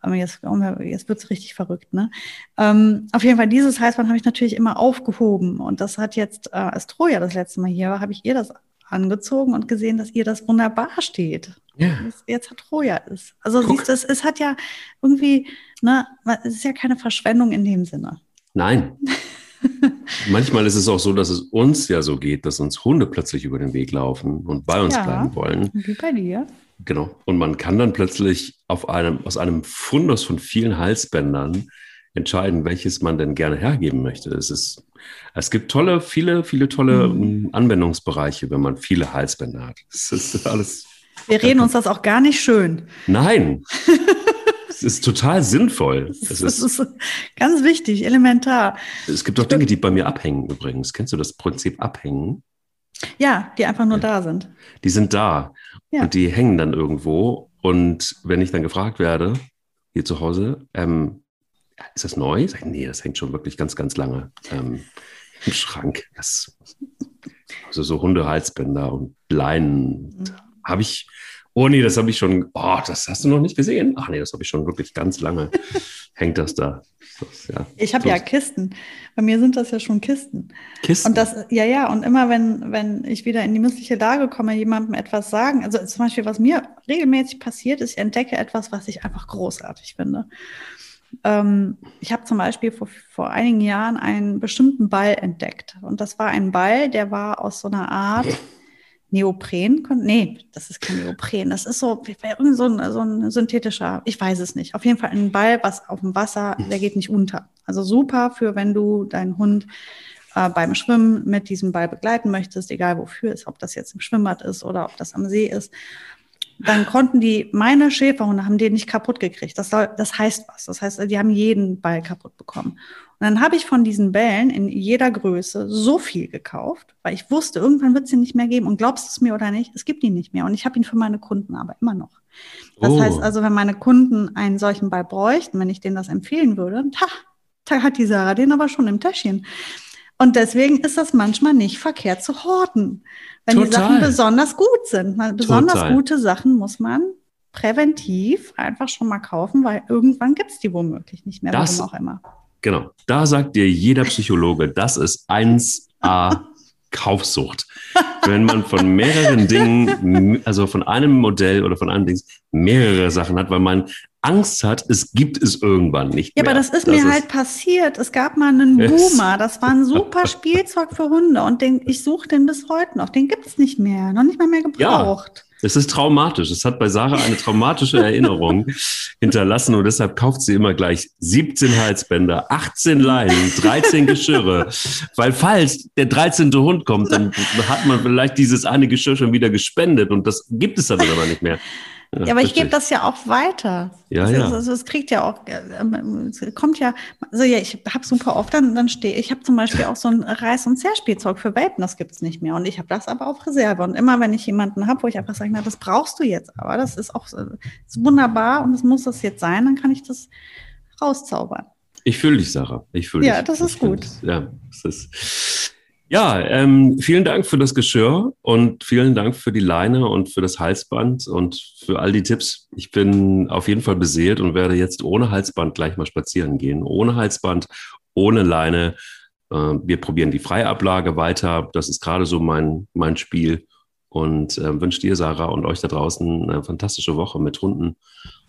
Aber jetzt, jetzt wird es richtig verrückt, ne? Ähm, auf jeden Fall, dieses Halsband habe ich natürlich immer aufgehoben. Und das hat jetzt, äh, als Troja das letzte Mal hier war, habe ich ihr das angezogen und gesehen, dass ihr das wunderbar steht. Ja. Jetzt hat Troja ist. Also Guck. siehst du, es, es hat ja irgendwie, ne, es ist ja keine Verschwendung in dem Sinne. Nein. Manchmal ist es auch so, dass es uns ja so geht, dass uns Hunde plötzlich über den Weg laufen und bei uns ja, bleiben wollen. Wie bei dir. Genau. Und man kann dann plötzlich auf einem, aus einem Fundus von vielen Halsbändern entscheiden, welches man denn gerne hergeben möchte. Es ist, es gibt tolle, viele, viele tolle mhm. Anwendungsbereiche, wenn man viele Halsbänder hat. Es ist alles. Wir reden uns das auch gar nicht schön. Nein. es ist total sinnvoll. Es ist, ist, ganz wichtig, elementar. Es gibt auch Dinge, die bei mir abhängen übrigens. Kennst du das Prinzip abhängen? Ja, die einfach nur ja. da sind. Die sind da ja. und die hängen dann irgendwo. Und wenn ich dann gefragt werde, hier zu Hause, ähm, ist das neu? Sag ich, nee, das hängt schon wirklich ganz, ganz lange ähm, im Schrank. Das, also so Hundehalsbänder und Leinen mhm. Habe ich. Oh nee, das habe ich schon. Oh, das hast du noch nicht gesehen? Ach nee, das habe ich schon wirklich ganz lange. hängt das da. Das, ja. Ich habe ja Kisten. Bei mir sind das ja schon Kisten. Kisten. Und das, ja, ja, und immer wenn, wenn ich wieder in die missliche Lage komme, jemandem etwas sagen, also zum Beispiel, was mir regelmäßig passiert, ist, ich entdecke etwas, was ich einfach großartig finde. Ähm, ich habe zum Beispiel vor, vor einigen Jahren einen bestimmten Ball entdeckt. Und das war ein Ball, der war aus so einer Art Neopren. Nee, das ist kein Neopren. Das ist so, irgend so ein, so ein synthetischer, ich weiß es nicht. Auf jeden Fall ein Ball, was auf dem Wasser, der geht nicht unter. Also super für, wenn du deinen Hund äh, beim Schwimmen mit diesem Ball begleiten möchtest, egal wofür ist, ob das jetzt im Schwimmbad ist oder ob das am See ist dann konnten die, meine Schäferhunde haben den nicht kaputt gekriegt. Das, soll, das heißt was. Das heißt, die haben jeden Ball kaputt bekommen. Und dann habe ich von diesen Bällen in jeder Größe so viel gekauft, weil ich wusste, irgendwann wird es ihn nicht mehr geben. Und glaubst du es mir oder nicht, es gibt ihn nicht mehr. Und ich habe ihn für meine Kunden aber immer noch. Das oh. heißt also, wenn meine Kunden einen solchen Ball bräuchten, wenn ich denen das empfehlen würde, ta, da hat die Sarah den aber schon im Täschchen. Und deswegen ist das manchmal nicht verkehrt zu horten, wenn Total. die Sachen besonders gut sind. Besonders Total. gute Sachen muss man präventiv einfach schon mal kaufen, weil irgendwann gibt es die womöglich nicht mehr, das, warum auch immer. Genau, da sagt dir jeder Psychologe, das ist 1a Kaufsucht. Wenn man von mehreren Dingen, also von einem Modell oder von einem Ding mehrere Sachen hat, weil man Angst hat, es gibt es irgendwann nicht mehr. Ja, aber das ist das mir ist halt passiert. Es gab mal einen Boomer, das war ein super Spielzeug für Hunde und den, ich suche den bis heute noch. Den gibt es nicht mehr, noch nicht mal mehr gebraucht. Ja. Es ist traumatisch. Es hat bei Sarah eine traumatische Erinnerung hinterlassen und deshalb kauft sie immer gleich 17 Halsbänder, 18 Leinen, 13 Geschirre. Weil falls der 13. Hund kommt, dann hat man vielleicht dieses eine Geschirr schon wieder gespendet und das gibt es dann aber nicht mehr. Ja, aber ich gebe das ja auch weiter. Ja, also, ja. Also es kriegt ja auch, es kommt ja, also ja, ich habe super oft, dann, dann stehe ich, habe zum Beispiel auch so ein Reiß- und Zerspielzeug für Welpen, das gibt es nicht mehr. Und ich habe das aber auf Reserve. Und immer, wenn ich jemanden habe, wo ich einfach sage, na, das brauchst du jetzt, aber das ist auch ist wunderbar und es muss das jetzt sein, dann kann ich das rauszaubern. Ich fühle dich, Sarah. Ich fühle dich. Ja, das ist gut. Ja, das ist. Ja, ähm, vielen Dank für das Geschirr und vielen Dank für die Leine und für das Halsband und für all die Tipps. Ich bin auf jeden Fall beseelt und werde jetzt ohne Halsband gleich mal spazieren gehen. Ohne Halsband, ohne Leine. Äh, wir probieren die Freiablage weiter. Das ist gerade so mein, mein Spiel. Und äh, wünsche dir, Sarah, und euch da draußen eine fantastische Woche mit Hunden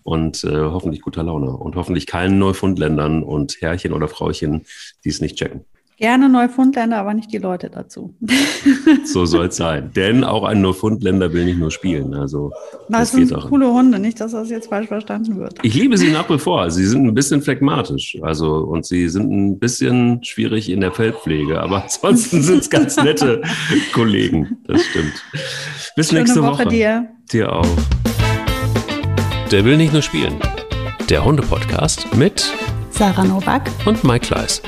und äh, hoffentlich guter Laune und hoffentlich keinen Neufundländern und Herrchen oder Frauchen, die es nicht checken. Gerne Neufundländer, aber nicht die Leute dazu. so soll es sein. Denn auch ein Neufundländer will nicht nur spielen. Also, das, das sind coole Hunde, nicht, dass das jetzt falsch verstanden wird. Ich liebe sie nach wie vor. Sie sind ein bisschen phlegmatisch. Also, und sie sind ein bisschen schwierig in der Feldpflege. Aber ansonsten sind es ganz nette Kollegen. Das stimmt. Bis Schöne nächste Woche. Woche dir. Dir auch. Der will nicht nur spielen. Der Hunde-Podcast mit Sarah Novak und Mike Kleiss.